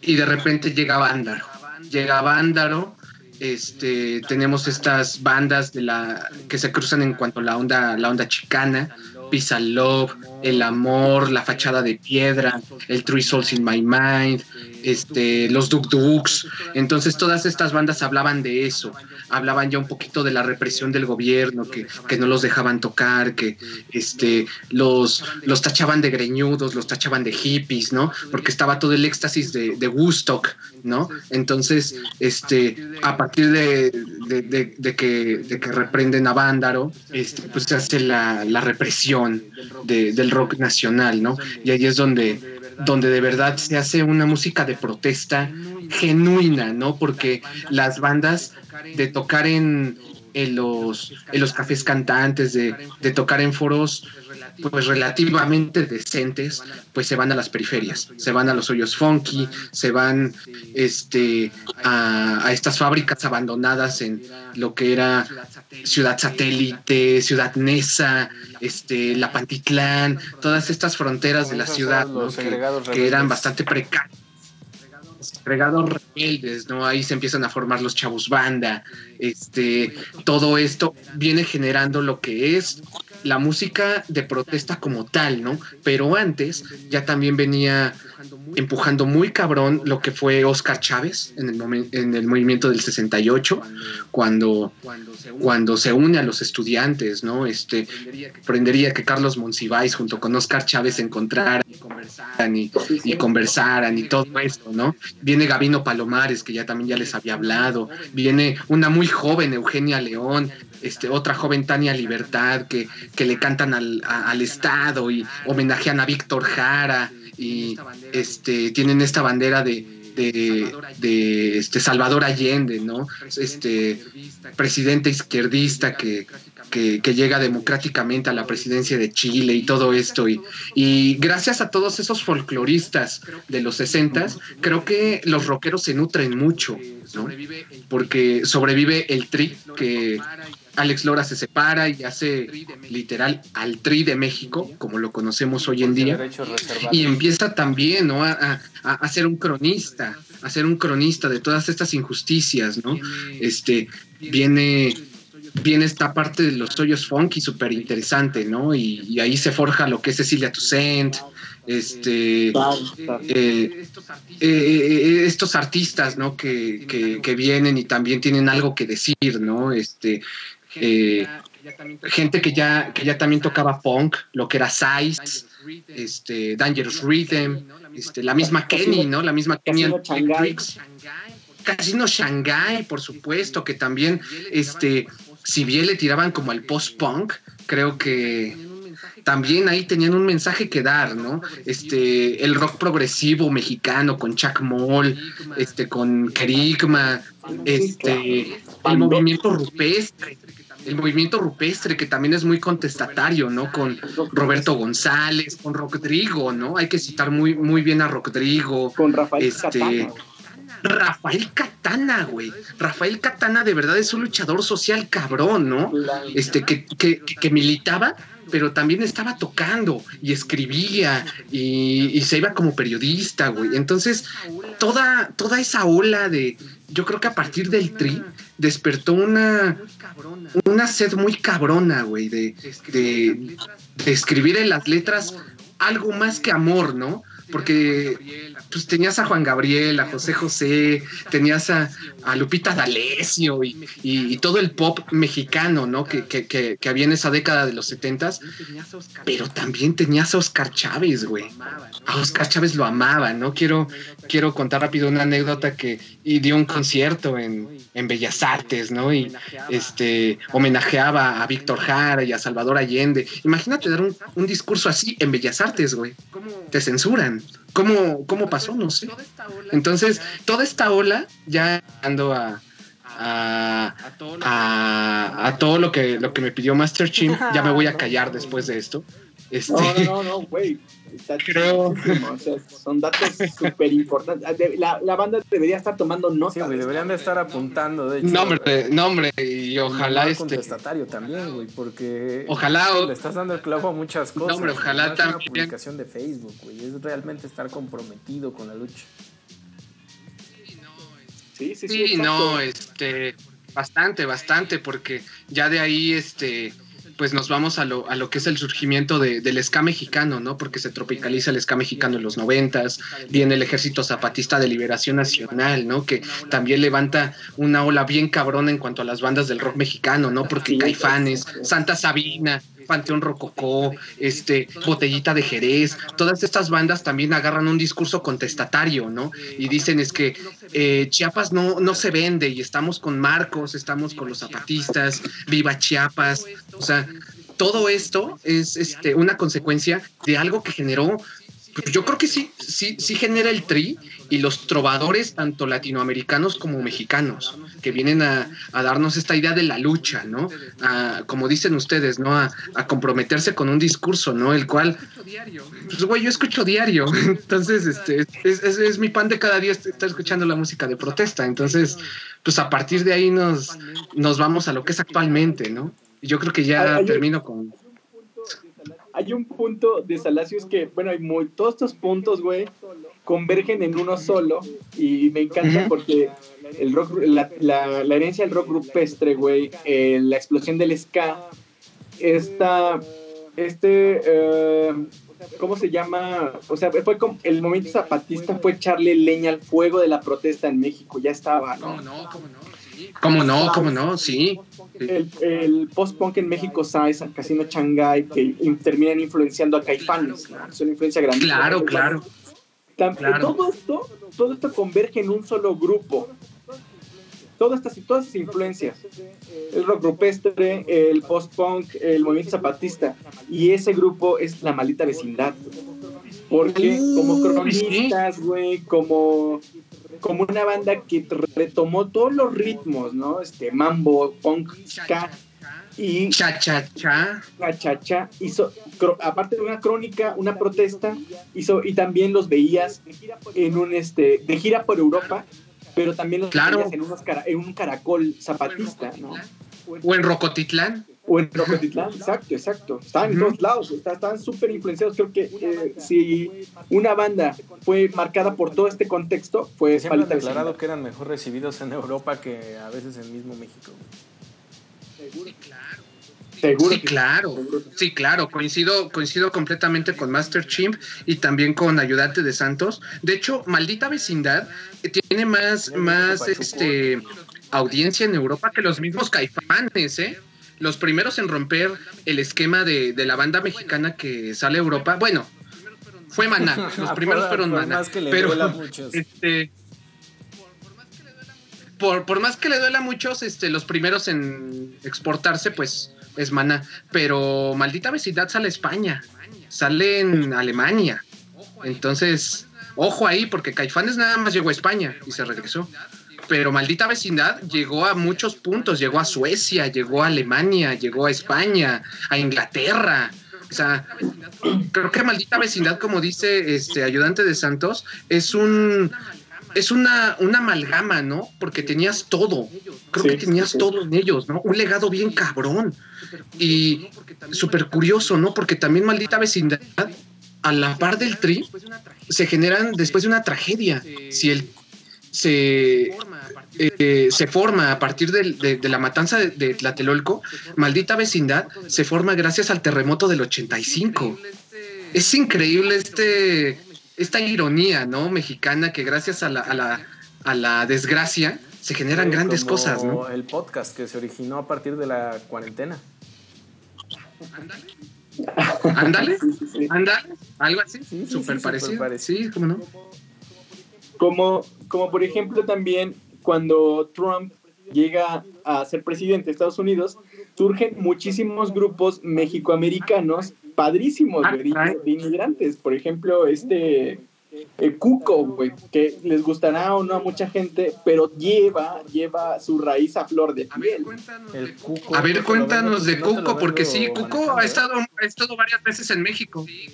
y de repente llega Vándaro. Llega Vándaro, este, tenemos estas bandas de la, que se cruzan en cuanto a la onda, la onda chicana, Pisa Love, El Amor, La Fachada de Piedra, El Three Souls in My Mind, este, los Duk Duks. Entonces todas estas bandas hablaban de eso, hablaban ya un poquito de la represión del gobierno, que, que no los dejaban tocar, que este, los, los tachaban de greñudos, los tachaban de hippies, ¿no? Porque estaba todo el éxtasis de, de Woodstock, ¿no? Entonces, este, a partir de, de, que, de que reprenden a Vándaro, este, pues se hace la, la represión del rock nacional, ¿no? Y ahí es donde donde de verdad se hace una música de protesta genuina, ¿no? Porque las bandas de tocar en, los, cafés cantantes, de tocar en foros pues relativamente decentes, pues se van a las periferias, se van a los hoyos funky, se van este, a, estas fábricas abandonadas en lo que era Ciudad Satélite, Ciudad Nesa, este, La Pantitlán, todas estas fronteras de la ciudad que, eran bastante precarias agregados rebeldes, ¿no? Ahí se empiezan a formar los chavos banda, este, todo esto viene generando lo que es la música de protesta como tal, ¿no? Pero antes ya también venía empujando muy cabrón lo que fue Oscar Chávez en el, en el movimiento del 68, cuando, cuando se une a los estudiantes, ¿no? Este, aprendería que Carlos Monsiváis junto con Oscar Chávez se encontraran y conversaran y, y, conversaran y todo esto, ¿no? Viene Gabino Palomares, que ya también ya les había hablado, viene una muy joven Eugenia León, este, otra joven Tania Libertad que, que le cantan al, al, Estado y homenajean a Víctor Jara y este, tienen esta bandera de, de, este Salvador Allende, ¿no? Este presidente izquierdista que, que, llega democráticamente a la presidencia de Chile y todo esto. Y, y gracias a todos esos folcloristas de los 60, creo que los rockeros se nutren mucho. Porque sobrevive el tri que Alex Lora se separa y hace literal al Tri de México, como lo conocemos hoy en día, y empieza también ¿no? a, a, ser un cronista, a ser un cronista de todas estas injusticias, ¿no? Este, viene, viene esta parte de los hoyos funky súper interesante, ¿no? Y, ahí se forja lo que es Cecilia Toussaint, este eh, eh, eh, estos artistas no que, que, que, vienen y también tienen algo que decir no este eh, gente que ya, que ya también tocaba punk, lo que era Size, este, Dangerous Rhythm, este, la misma Kenny, ¿no? La misma Kenny Casino Shanghai, por supuesto, que también, este, si bien le tiraban como al post-punk, creo que también ahí tenían un mensaje que dar, ¿no? Este, el rock progresivo mexicano con Chuck Moll, este, con Kerigma, este, el movimiento rupestre, el movimiento rupestre, que también es muy contestatario, ¿no? Con Roberto González, con Rodrigo, ¿no? Hay que citar muy, muy bien a Rodrigo. Con Rafael este, Catana. Rafael Catana, güey. Rafael Catana de verdad es un luchador social cabrón, ¿no? Este, que, que, que militaba pero también estaba tocando y escribía y, se iba como periodista, güey. Entonces, toda, toda esa ola de, yo creo que a partir del tri, despertó una, una sed muy cabrona, güey, de, de, de escribir en las letras algo más que amor, ¿no? Porque pues tenías a Juan Gabriel, a José José, tenías a, Lupita D'Alessio y, todo el pop mexicano, ¿no? Que, que, que, había en esa década de los setentas, pero también tenías a Oscar Chávez, güey. A Oscar Chávez lo amaba, ¿no? Quiero, quiero contar rápido una anécdota que y dio un concierto en, en Bellas Artes, ¿no? Y este homenajeaba a Víctor Jara y a Salvador Allende. Imagínate dar un, un discurso así en Bellas Artes, güey. Te censuran. ¿Cómo, cómo pasó? No sé. Entonces, toda esta ola, ya ando a, a, todo lo que, lo que me pidió Master Chim, ya me voy a callar después de esto. Este... No, no, no, güey. Está Creo... o sea, son datos súper importantes. La, la, banda debería estar tomando nota. Sí, güey, deberían de estar apuntando, de hecho. Nombre, nombre, y ojalá este... contestatario también, güey, porque... Ojalá... Le estás dando el clavo a muchas cosas. Nombre, ojalá no también... Es una publicación de Facebook, güey, es realmente estar comprometido con la lucha. Sí, sí, sí. Sí, no, este... Bastante, bastante, porque ya de ahí, este pues nos vamos a lo, a lo que es el surgimiento de, del ska mexicano, ¿no? Porque se tropicaliza el ska mexicano en los noventas, viene el Ejército Zapatista de Liberación Nacional, ¿no? Que también levanta una ola bien cabrona en cuanto a las bandas del rock mexicano, ¿no? Porque Caifanes, Santa Sabina, Panteón Rococó, este, Botellita de Jerez, todas estas bandas también agarran un discurso contestatario, ¿no? Y dicen es que eh, Chiapas no, no se vende y estamos con Marcos, estamos con los zapatistas, viva Chiapas, o sea, todo esto es este, una consecuencia de algo que generó yo creo que sí, sí, sí genera el tri y los trovadores, tanto latinoamericanos como mexicanos, que vienen a, darnos esta idea de la lucha, ¿no? como dicen ustedes, ¿no? A, comprometerse con un discurso, ¿no? El cual, pues güey, yo escucho diario, entonces, este, es, es, mi pan de cada día estar escuchando la música de protesta, entonces, pues a partir de ahí nos, nos vamos a lo que es actualmente, ¿no? Yo creo que ya termino con hay un punto de Salacios que, bueno, hay muy, todos estos puntos, güey, convergen en uno solo y me encanta porque el rock, la, la, herencia del rock rupestre, güey, eh, la explosión del ska, esta, este, eh, ¿cómo se llama? O sea, fue como, el movimiento zapatista fue echarle leña al fuego de la protesta en México, ya estaba, ¿no? No, no, cómo no. ¿Cómo no? ¿Cómo no? Sí. El, post-punk en México, ¿sabes? Casino Shanghai, que terminan influenciando a Caifanes. Es una influencia grande. Claro, claro. Todo, esto, todo esto converge en un solo grupo. Todas estas, todas estas influencias. El rock rupestre, el post-punk, el movimiento zapatista. Y ese grupo es la maldita vecindad. Porque como cronistas, güey, como como una banda que retomó todos los ritmos, ¿no? Este mambo, punk, ska y cha cha cha, cha cha hizo aparte de una crónica, una protesta, hizo y también los veías en un este de gira por Europa, pero también los veías en, en un caracol zapatista, ¿no? O en Rocotitlán. O en Rocotitlán, exacto, exacto. Estaban en todos lados, estaban súper influenciados. Creo que eh, si una banda fue marcada por todo este contexto, fue Siempre han declarado que eran mejor recibidos en Europa que a veces en mismo México. Seguro, claro. Seguro sí, claro, sí, claro, coincido, coincido completamente con Master Chimp y también con Ayudante de Santos. De hecho, Maldita Vecindad eh, tiene más, más este audiencia en Europa que los mismos caifanes, ¿eh? Los primeros en romper el esquema de, la banda mexicana que sale a Europa. Bueno, fue Maná. Los primeros fueron Maná. pero, este, por, por, más que le duela a muchos, este, los primeros en exportarse, pues, es Maná. Pero maldita vecindad sale a España. Sale en Alemania. Entonces, ojo ahí, porque Caifanes nada más llegó a España y se regresó pero Maldita Vecindad llegó a muchos puntos, llegó a Suecia, llegó a Alemania, llegó a España, a Inglaterra. O sea, creo que Maldita Vecindad, como dice este ayudante de Santos, es un es una, una amalgama, ¿no? Porque tenías todo. Creo que tenías todo en ellos, ¿no? Un legado bien cabrón. Y súper curioso, ¿no? Porque también Maldita Vecindad, a la par del tri, se generan después de una tragedia. Si el se, eh, se forma a partir de, la matanza de, Tlatelolco, maldita vecindad, se forma gracias al terremoto del 85. Es increíble este, esta ironía, ¿no? Mexicana que gracias a la, a la, a la desgracia se generan grandes cosas, ¿no? El podcast que se originó a partir de la cuarentena. Ándale, ándale, algo así, súper parecido. Sí, cómo no. Como, como por ejemplo también cuando Trump llega a ser presidente de Estados Unidos, surgen muchísimos grupos mexicoamericanos padrísimos ah, de, inmigrantes. Por ejemplo, este eh, Cuco, güey, que les gustará o no a mucha gente, pero lleva, lleva su raíz a flor de piel. El Cuco. A ver, cuéntanos de Cuco, porque sí, Cuco ha estado, ha estado varias veces en México. Sí,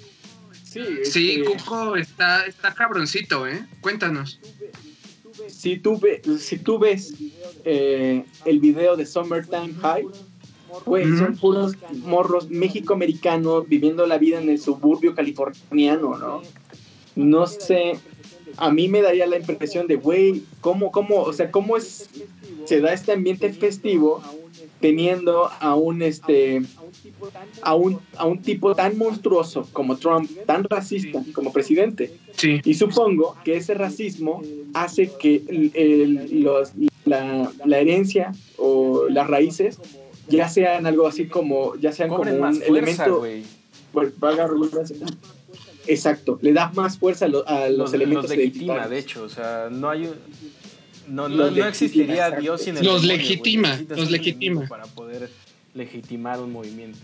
sí este Cuco está, está cabroncito, ¿eh? Cuéntanos. Si tú, si tú ves eh, el video de Summertime High, güey, son puros morros mexicoamericanos viviendo la vida en el suburbio californiano, ¿no? no sé, a mí me daría la impresión de, güey, ¿cómo, cómo, o sea, cómo es, se da este ambiente festivo teniendo a un, este, a un, a un tipo tan monstruoso como Trump, tan racista como presidente? Sí. Y supongo que ese racismo hace que los, la, la, herencia o las raíces ya sean algo así como, ya sean como un elemento, valga Exacto, le das más fuerza a, los, elementos los legitima, de hecho, o sea, no hay no, no, no existiría Dios sin el Los legitima, los legitima. para poder legitimar un movimiento.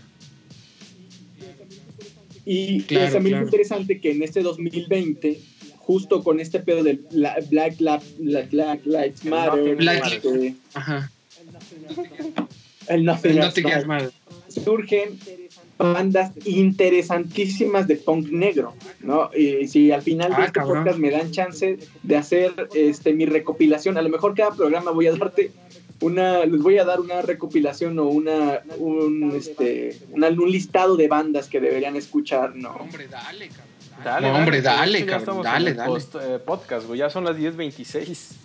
Y es también interesante que en este 2020 justo con este pedo del Black, Black, Lives Matter, Black, este, ajá. el Nothing, el Matter. surgen bandas interesantísimas de punk negro, ¿no? Y si al final de ah, este podcast me dan chance de hacer este mi recopilación, a lo mejor cada programa voy a darte una, les voy a dar una recopilación o una, un, este, un listado de bandas que deberían escuchar, ¿no? Hombre, dale, cabrón. Dale, hombre, dale, cabrón. Dale, dale. Post, eh, podcast, güey, ya son las 10.26.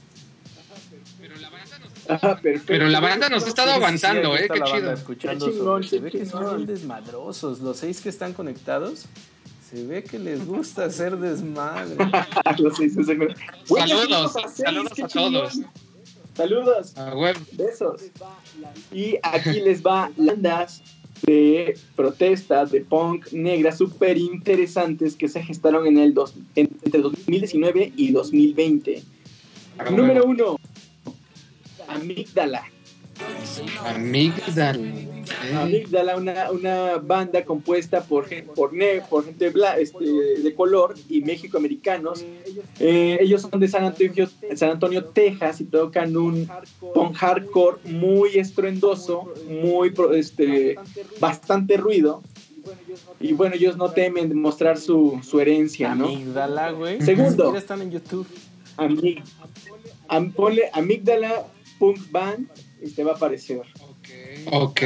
Pero la banda nos ha estado avanzando, ¿eh? Qué chido. Escuchando se ve que son bien desmadrosos. Los seis que están conectados, se ve que les gusta hacer desmadre. Los seis saludos, saludos a todos. Saludos. Besos. Y aquí les va bandas de protesta, de punk negra súper interesantes que se gestaron en el dos, entre 2019 y 2020. Número uno, Amígdala. Amígdala. Amígdala, una, una banda compuesta por, por, por gente este, de color y mexicoamericanos. Eh, ellos son de San Antonio, San Antonio, Texas y tocan un punk hardcore muy estruendoso, muy este, bastante ruido. Y bueno, ellos no temen mostrar su, su herencia, ¿no? Amígdala, güey. Segundo. están en YouTube. Amígdala Punk Band y te va a aparecer. Ok.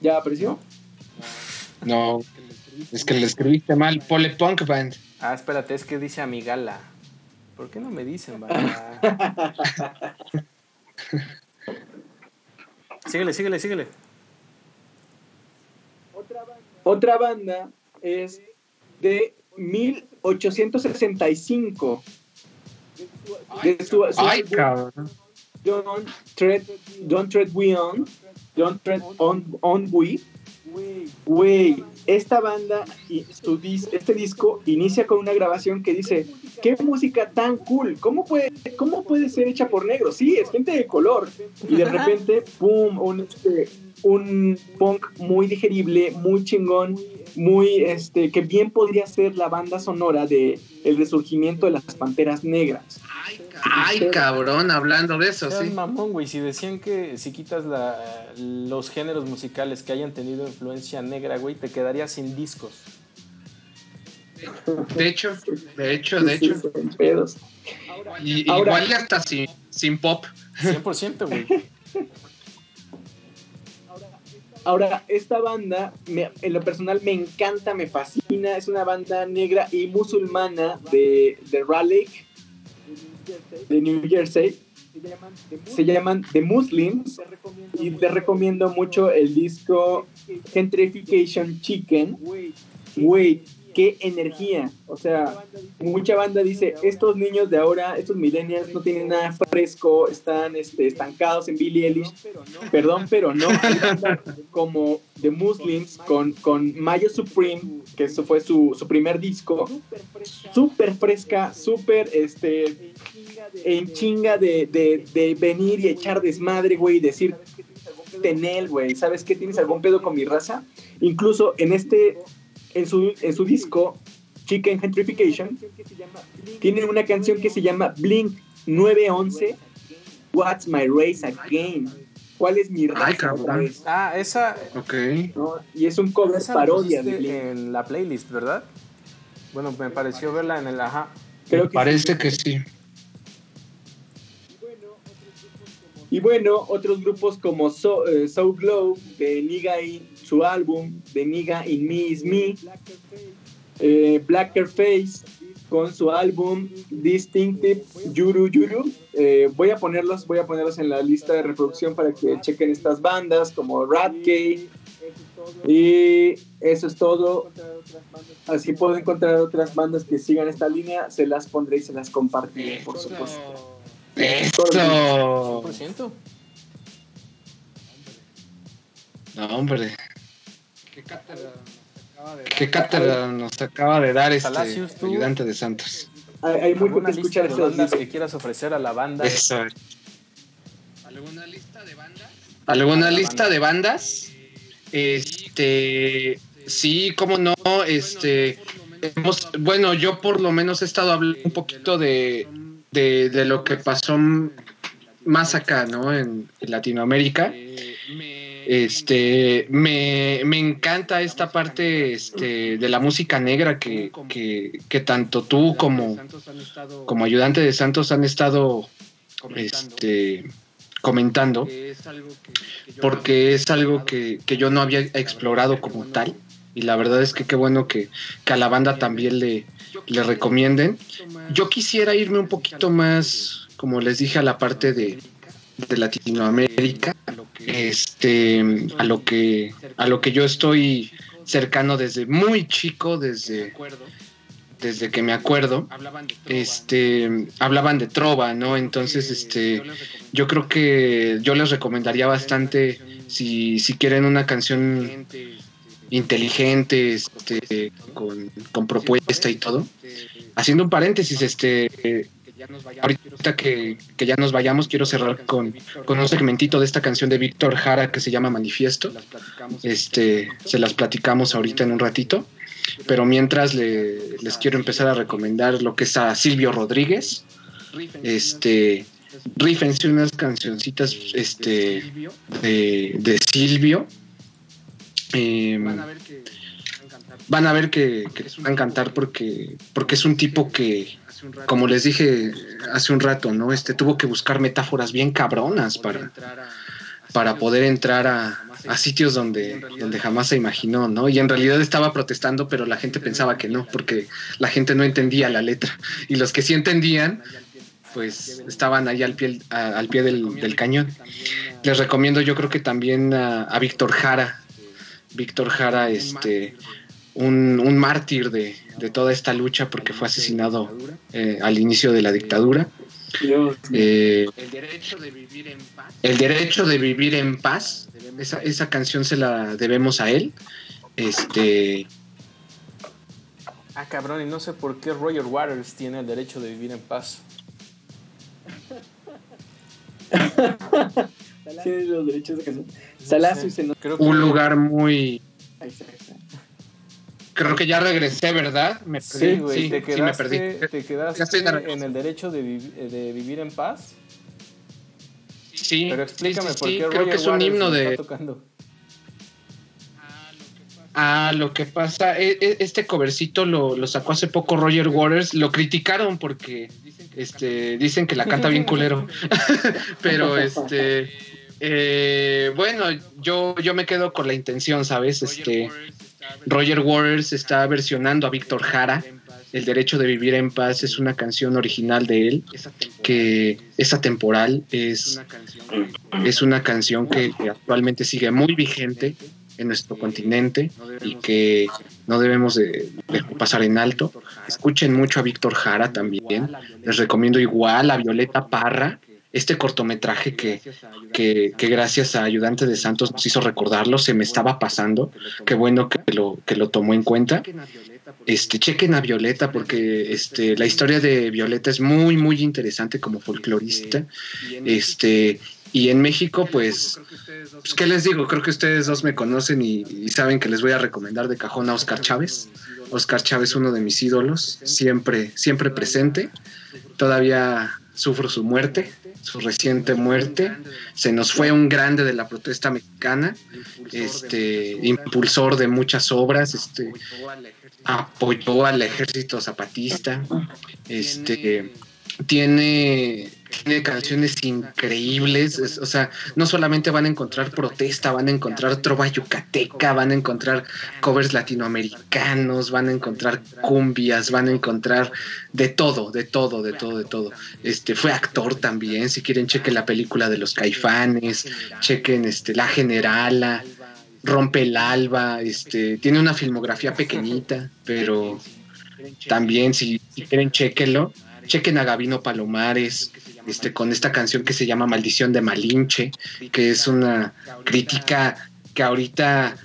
¿Ya apareció? No, es que le escribiste mal. Pole Punk Band. Ah, espérate, es que dice Amigala. ¿Por qué no me dicen, síguele, síguele, síguele. Otra banda es de 1865 Ay, cabrón. Don't tread, don't tread we on, don't tread on, on we. Güey, esta banda, y su este disco inicia con una grabación que dice, qué música tan cool, ¿cómo puede, cómo puede ser hecha por negros? Sí, es gente de color. Y de repente, ¡pum! Un, este, un punk muy digerible, muy chingón, muy, este, que bien podría ser la banda sonora de el resurgimiento de las Panteras Negras. Ay, cabrón, hablando de eso, sí. mamón, güey. Si decían que si quitas la, los géneros musicales que hayan tenido influencia negra, güey, te quedarías sin discos. De hecho, de hecho, de hecho. Y, igual hasta sin, sin pop. 100%, güey. Ahora, esta banda, en lo personal, me encanta, me fascina. Es una banda negra y musulmana de, de Raleigh, de New Jersey. Se llaman The Muslims y te recomiendo mucho el disco Gentrification Chicken. Wait, qué energía. O sea, mucha banda dice, estos niños de ahora, estos millennials no tienen nada fresco, están este, estancados en Billie Eilish. Perdón, pero no. como The Muslims con, con Mayo Supreme, que eso fue su, su primer disco, súper fresca, súper este, en chinga de, de, de venir y echar desmadre, güey, y decir, Tenel, güey, ¿sabes qué? ¿Tienes algún pedo con mi raza? Incluso en este en su, en su disco Chicken Gentrification, tienen una canción que se llama Blink 911, What's My Race Again. ¿Cuál es mi vez? Ah, esa. Ok. ¿no? Y es un cover esa parodia de Blink. en la playlist, ¿verdad? Bueno, me pareció verla en el ajá. Creo que Parece sí. que sí. Y bueno, otros grupos como So, eh, So Glow, de Niga in su álbum, de Niga in Me Is Me, eh, Blacker Face, con su álbum Distinctive Yuru Yuru. Eh, voy a ponerlos, voy a ponerlos en la lista de reproducción para que chequen estas bandas como Ratcade. Y eso es todo. Así puedo encontrar otras bandas que sigan esta línea, se las pondré y se las compartiré, por supuesto. Eso. 100%. No, hombre. ¿Qué cátedra nos acaba de dar este Palacios, tú. ayudante de Santos? Hay, hay mucho ¿Alguna que lista escuchar de bandas 2020. que quieras ofrecer a la banda? Eso. ¿Alguna lista de bandas? ¿Alguna lista de bandas? Este, sí, cómo no, este, hemos, bueno, yo por lo menos he estado hablando un poquito de, de, de lo que pasó más acá, ¿no? En, en Latinoamérica. Este, me, me encanta esta parte este, de la música negra que, que, tanto tú como, como ayudante de Santos han estado este, comentando, porque es algo que, que yo no había explorado como tal. Y la verdad es que qué bueno que, que a la banda también le, le recomienden. Yo quisiera irme un poquito más, como les dije, a la parte de, de Latinoamérica, este, a lo que, a lo que yo estoy cercano desde muy chico, desde, desde que me acuerdo, este, hablaban de trova, ¿no? Entonces, este, yo creo que yo les recomendaría bastante si, si quieren una canción inteligente, este, con, con propuesta y todo. Haciendo un paréntesis, este, ahorita que, que ya nos vayamos, quiero cerrar con, con un segmentito de esta canción de Víctor Jara que se llama Manifiesto. Este, se las platicamos ahorita en un ratito. Pero mientras le- les quiero empezar a recomendar lo que es a Silvio Rodríguez. Este, rífense unas cancioncitas este, de, de Silvio. Eh, van a ver que, que les van a encantar porque, porque es un tipo que, como les dije hace un rato, ¿no? Este tuvo que buscar metáforas bien cabronas para, para poder entrar a, a sitios donde, donde jamás se imaginó, ¿no? Y en realidad estaba protestando, pero la gente pensaba que no, porque la gente no entendía la letra. Y los que sí entendían, pues estaban ahí al pie, a- al pie del, del cañón. Les recomiendo, yo creo que también a, a Víctor Jara. Víctor Jara, este, un, un mártir de, de toda esta lucha porque fue asesinado eh, al inicio de la dictadura. Eh, el derecho de vivir en paz. El derecho de vivir en paz. Esa, esa canción se la debemos a él. Este, Ah, cabrón, y no sé por qué Roger Waters tiene el derecho de vivir en paz. Tienes los derechos de canción. Salazo y se nos... Creo que un lugar muy. Creo que ya regresé, ¿verdad? Me Sí, güey, te sí, sí, me quedaste, perdí. te quedaste en el derecho de, vi- de vivir en paz. Sí, Pero explícame sí, sí, por sí, qué creo Roger que es un himno lo de. está tocando. Ah, lo que pasa, e- e- este covercito lo, lo sacó hace poco Roger Waters, lo criticaron porque este, dicen que la canta bien culero, pero este, eh, bueno, yo, yo me quedo con la intención, ¿sabes? Este, Roger Waters está versionando a Víctor Jara, El Derecho de Vivir en Paz es una canción original de él, que es atemporal, es, es una canción que actualmente sigue muy vigente en nuestro continente y que no debemos de, de pasar en alto. Escuchen mucho a Víctor Jara también. Les recomiendo igual a Violeta Parra, este cortometraje que, que, que gracias a Ayudante de Santos nos hizo recordarlo, se me estaba pasando. Qué bueno que lo, que lo tomó en cuenta. Este, chequen a Violeta porque este, la historia de Violeta es muy, muy interesante como folclorista. Este, y en México, pues, pues, ¿qué les digo? Creo que ustedes dos me conocen y, y saben que les voy a recomendar de cajón a Oscar Chávez. Oscar Chávez, uno de mis ídolos, siempre, siempre presente. Todavía sufro su muerte, su reciente muerte. Se nos fue un grande de la protesta mexicana, este, impulsor de muchas obras, este, apoyó al ejército zapatista, este, tiene tiene canciones increíbles, o sea, no solamente van a encontrar protesta, van a encontrar trova yucateca, van a encontrar covers latinoamericanos, van a encontrar cumbias, van a encontrar de todo, de todo, de todo, de todo. Este fue actor también, si quieren chequen la película de los Caifanes, chequen este La Generala, Rompe el Alba, este tiene una filmografía pequeñita, pero también si, quieren chequenlo, chequen a Gabino Palomares, este, con esta canción que se llama Maldición de Malinche, que es una crítica que ahorita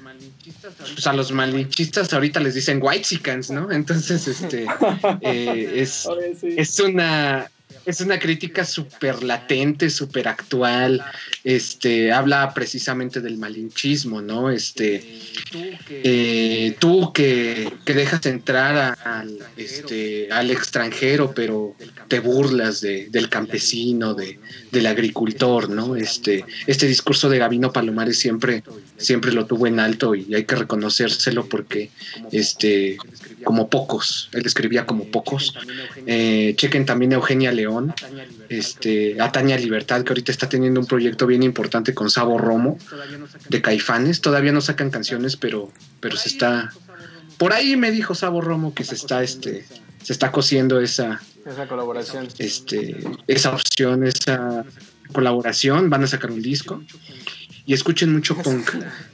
pues a los malinchistas ahorita les dicen white ¿no? Entonces, este eh, es, es una es una crítica súper latente, súper actual, este, habla precisamente del malinchismo, ¿no? Este, eh, tú que, que, dejas entrar al, este, al extranjero, pero te burlas de, del campesino, de, del agricultor, ¿no? Este, este discurso de Gabino Palomares siempre, siempre lo tuvo en alto y hay que reconocérselo porque, este, como pocos, él escribía como pocos. Eh, chequen también a Eugenia León, este, a Tania Libertad, que ahorita está teniendo un proyecto bien importante con Sabo Romo, de Caifanes. Todavía no sacan canciones, pero, pero se está. Por ahí me dijo Sabo Romo que se está, este, se está cosiendo esa, esa colaboración. Este, esa opción, esa colaboración. Van a sacar un disco. Y escuchen mucho punk.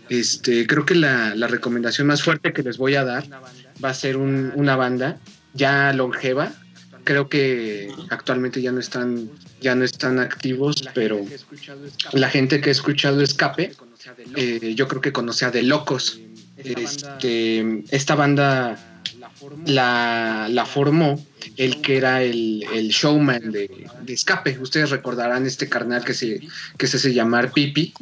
Este, creo que la, la recomendación más fuerte que les voy a dar va a ser un, una banda ya longeva. Creo que actualmente ya no están, ya no están activos, pero la gente que ha escuchado Escape, eh, yo creo que conoce a De Locos. Este, esta banda la, la formó el que era el, el showman de, de, Escape. Ustedes recordarán este carnal que se, que se hace llamar Pipi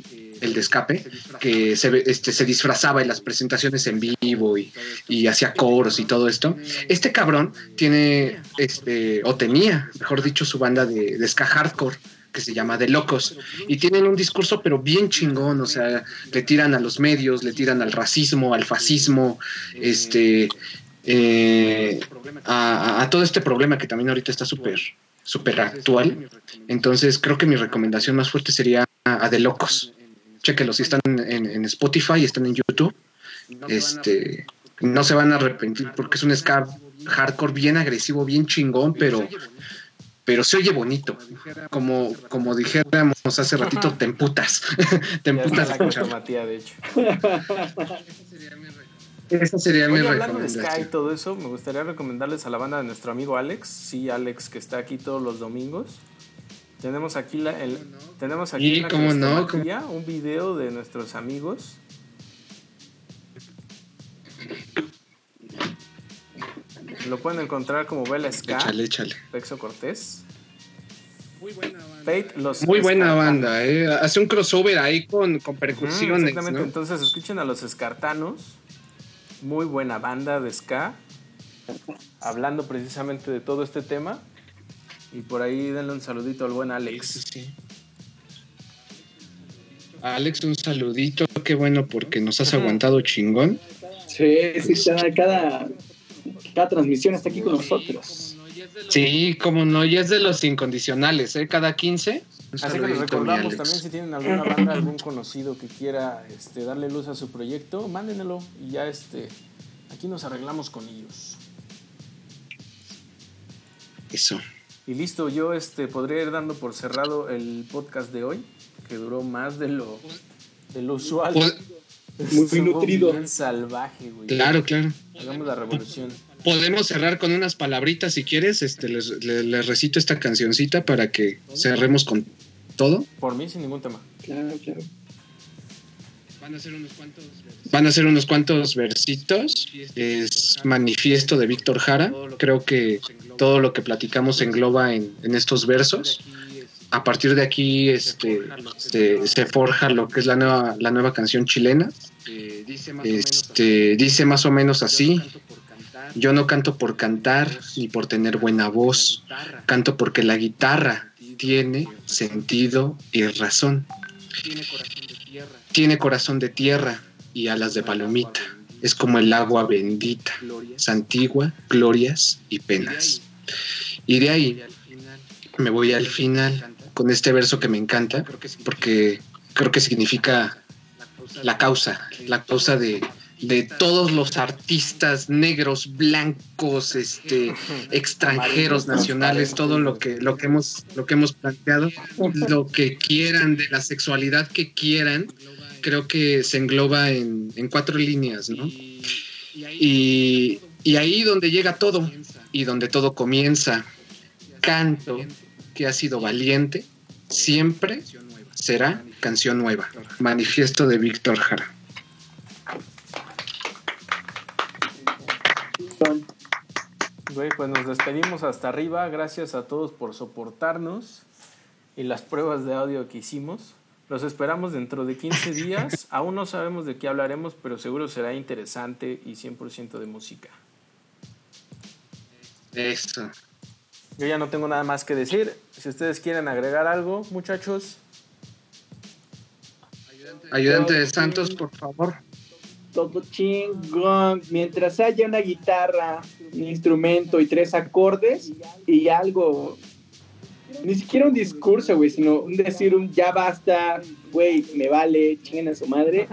el de escape, que se, este, se disfrazaba en las presentaciones en vivo y, y hacía coros y todo esto. Este cabrón tiene, este, o tenía, mejor dicho, su banda de, de ska hardcore que se llama De Locos, y tienen un discurso pero bien chingón, o sea, le tiran a los medios, le tiran al racismo, al fascismo, este, eh, a, todo este problema que también ahorita está súper súper actual. Entonces creo que mi recomendación más fuerte sería a, a De Locos chequenlos, si están en, en, Spotify, están en YouTube. Este, no se van a arrepentir porque es un ska hardcore bien agresivo, bien chingón, pero pero se oye bonito. Como, como dijéramos hace ratito, te emputas. te emputas a escuchar. Matía, de hecho. Esa sería Oye, mi hablando de recomendación. Sky y todo eso, me gustaría recomendarles a la banda de nuestro amigo Alex. Sí, Alex, que está aquí todos los domingos. Tenemos aquí la, el, tenemos aquí la cómo no, un video de nuestros amigos. Lo pueden encontrar como Vela Ska, Échale, échale. Pexo Cortés. Fate, los Muy buena banda, ¿eh? Hace un crossover ahí con, con percusiones, exactamente, ¿no? entonces escuchen a los Escartanos. Muy buena banda de Ska. Hablando precisamente de todo este tema. Y por ahí denle un saludito al buen Alex. Sí, sí. Alex, un saludito, qué bueno porque nos has aguantado chingón. Sí, sí, cada, cada, cada transmisión está aquí con nosotros. Sí, como no, y es de los incondicionales, ¿eh? Cada 15. Un Así que les recordamos también si tienen alguna banda, algún conocido que quiera este, darle luz a su proyecto, mándenlo y ya este, aquí nos arreglamos con ellos. Eso. Y listo, yo este, podría ir dando por cerrado el podcast de hoy, que duró más de lo, de lo usual. Pues, Muy Estuvo nutrido. bien salvaje, güey. claro, claro. Hagamos la revolución. Podemos cerrar con unas palabritas si quieres. Este, les, les- les recito esta cancioncita para que cerremos con todo. Por mí, sin ningún tema. Claro, claro. Van a ser unos cuantos. Van a ser unos cuantos versitos. Es manifiesto de Víctor Jara. Creo que todo lo que platicamos engloba en, en estos versos. A partir de aquí este, se, se forja lo que es la nueva, la nueva canción chilena. Este, dice más o menos así. Yo no canto por cantar ni por tener buena voz, canto porque la guitarra tiene sentido y razón. Tiene corazón de tierra y alas de palomita. Es como el agua bendita, santigua, glorias y penas. Y de ahí. Me voy al final con este verso que me encanta, porque creo que significa la causa, la causa de, de todos los artistas negros, blancos, este, extranjeros, nacionales, todo lo que, lo que hemos, lo que hemos planteado, lo que quieran, de la sexualidad que quieran, creo que se engloba en, en cuatro líneas, ¿no? Y, y ahí donde llega todo, y donde todo comienza, canto que ha sido valiente, siempre será canción nueva. Manifiesto de Víctor Jara. Güey, pues nos despedimos hasta arriba. Gracias a todos por soportarnos y las pruebas de audio que hicimos. Los esperamos dentro de 15 días. Aún no sabemos de qué hablaremos, pero seguro será interesante y 100% de música. Eso. Yo ya no tengo nada más que decir. Si ustedes quieren agregar algo, muchachos. Ayudante de Santos, por favor. Todo chingón. Mientras haya una guitarra, un instrumento y tres acordes y algo. Ni siquiera un discurso, güey, sino un decir un ya basta, güey, me vale, chinguen a su madre.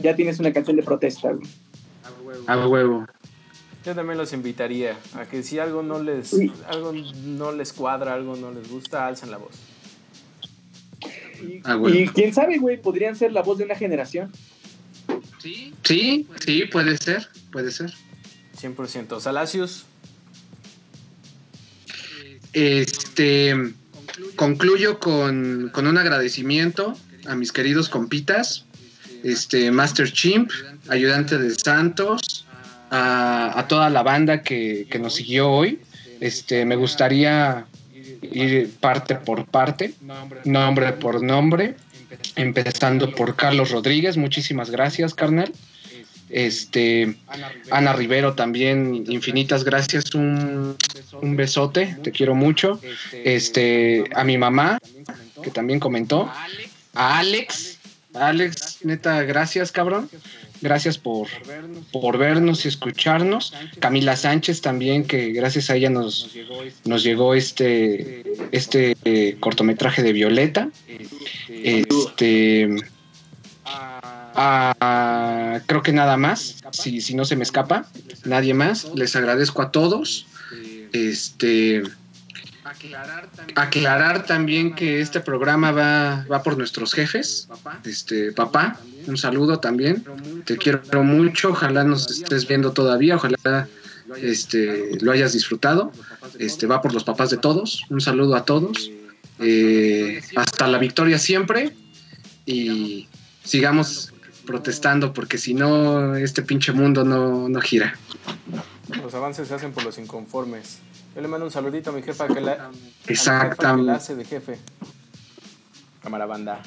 Ya tienes una canción de protesta, güey. A huevo. Yo también los invitaría a que si algo no les, algo no les cuadra, algo no les gusta, alcen la voz. Huevo. Y quién sabe, güey, podrían ser la voz de una generación. Sí, sí, puede ser, puede ser. 100%. Salacios, Este, concluyo con, con un agradecimiento a mis queridos compitas, este, Master Chimp, ayudante de Santos, a, toda la banda que, que nos siguió hoy. Este, me gustaría ir parte por parte, nombre por nombre, empezando por Carlos Rodríguez. Muchísimas gracias, carnal. Este, Ana Rivero también, infinitas gracias, un, un besote, te quiero mucho. Este, a mi mamá, que también comentó, a Alex, Alex, neta, gracias, cabrón. Gracias por, por vernos y escucharnos. Camila Sánchez también, que gracias a ella nos, nos llegó este, este eh, cortometraje de Violeta. Este. Ah, creo que nada más, si, si no se me escapa, nadie más. Les agradezco a todos. Este. Aclarar también que este programa va, va por nuestros jefes. Este, papá, un saludo también. Te quiero mucho. Ojalá nos estés viendo todavía. Ojalá este, lo hayas disfrutado. Este, va por los papás de todos. Un saludo a todos. Eh, hasta la victoria siempre. Y sigamos protestando porque si no, este pinche mundo no, no gira. los avances se hacen por los inconformes. Yo le mando un saludito a mi jefa que la, a mi jefa que Exactamente. la hace de jefe. Cámara banda.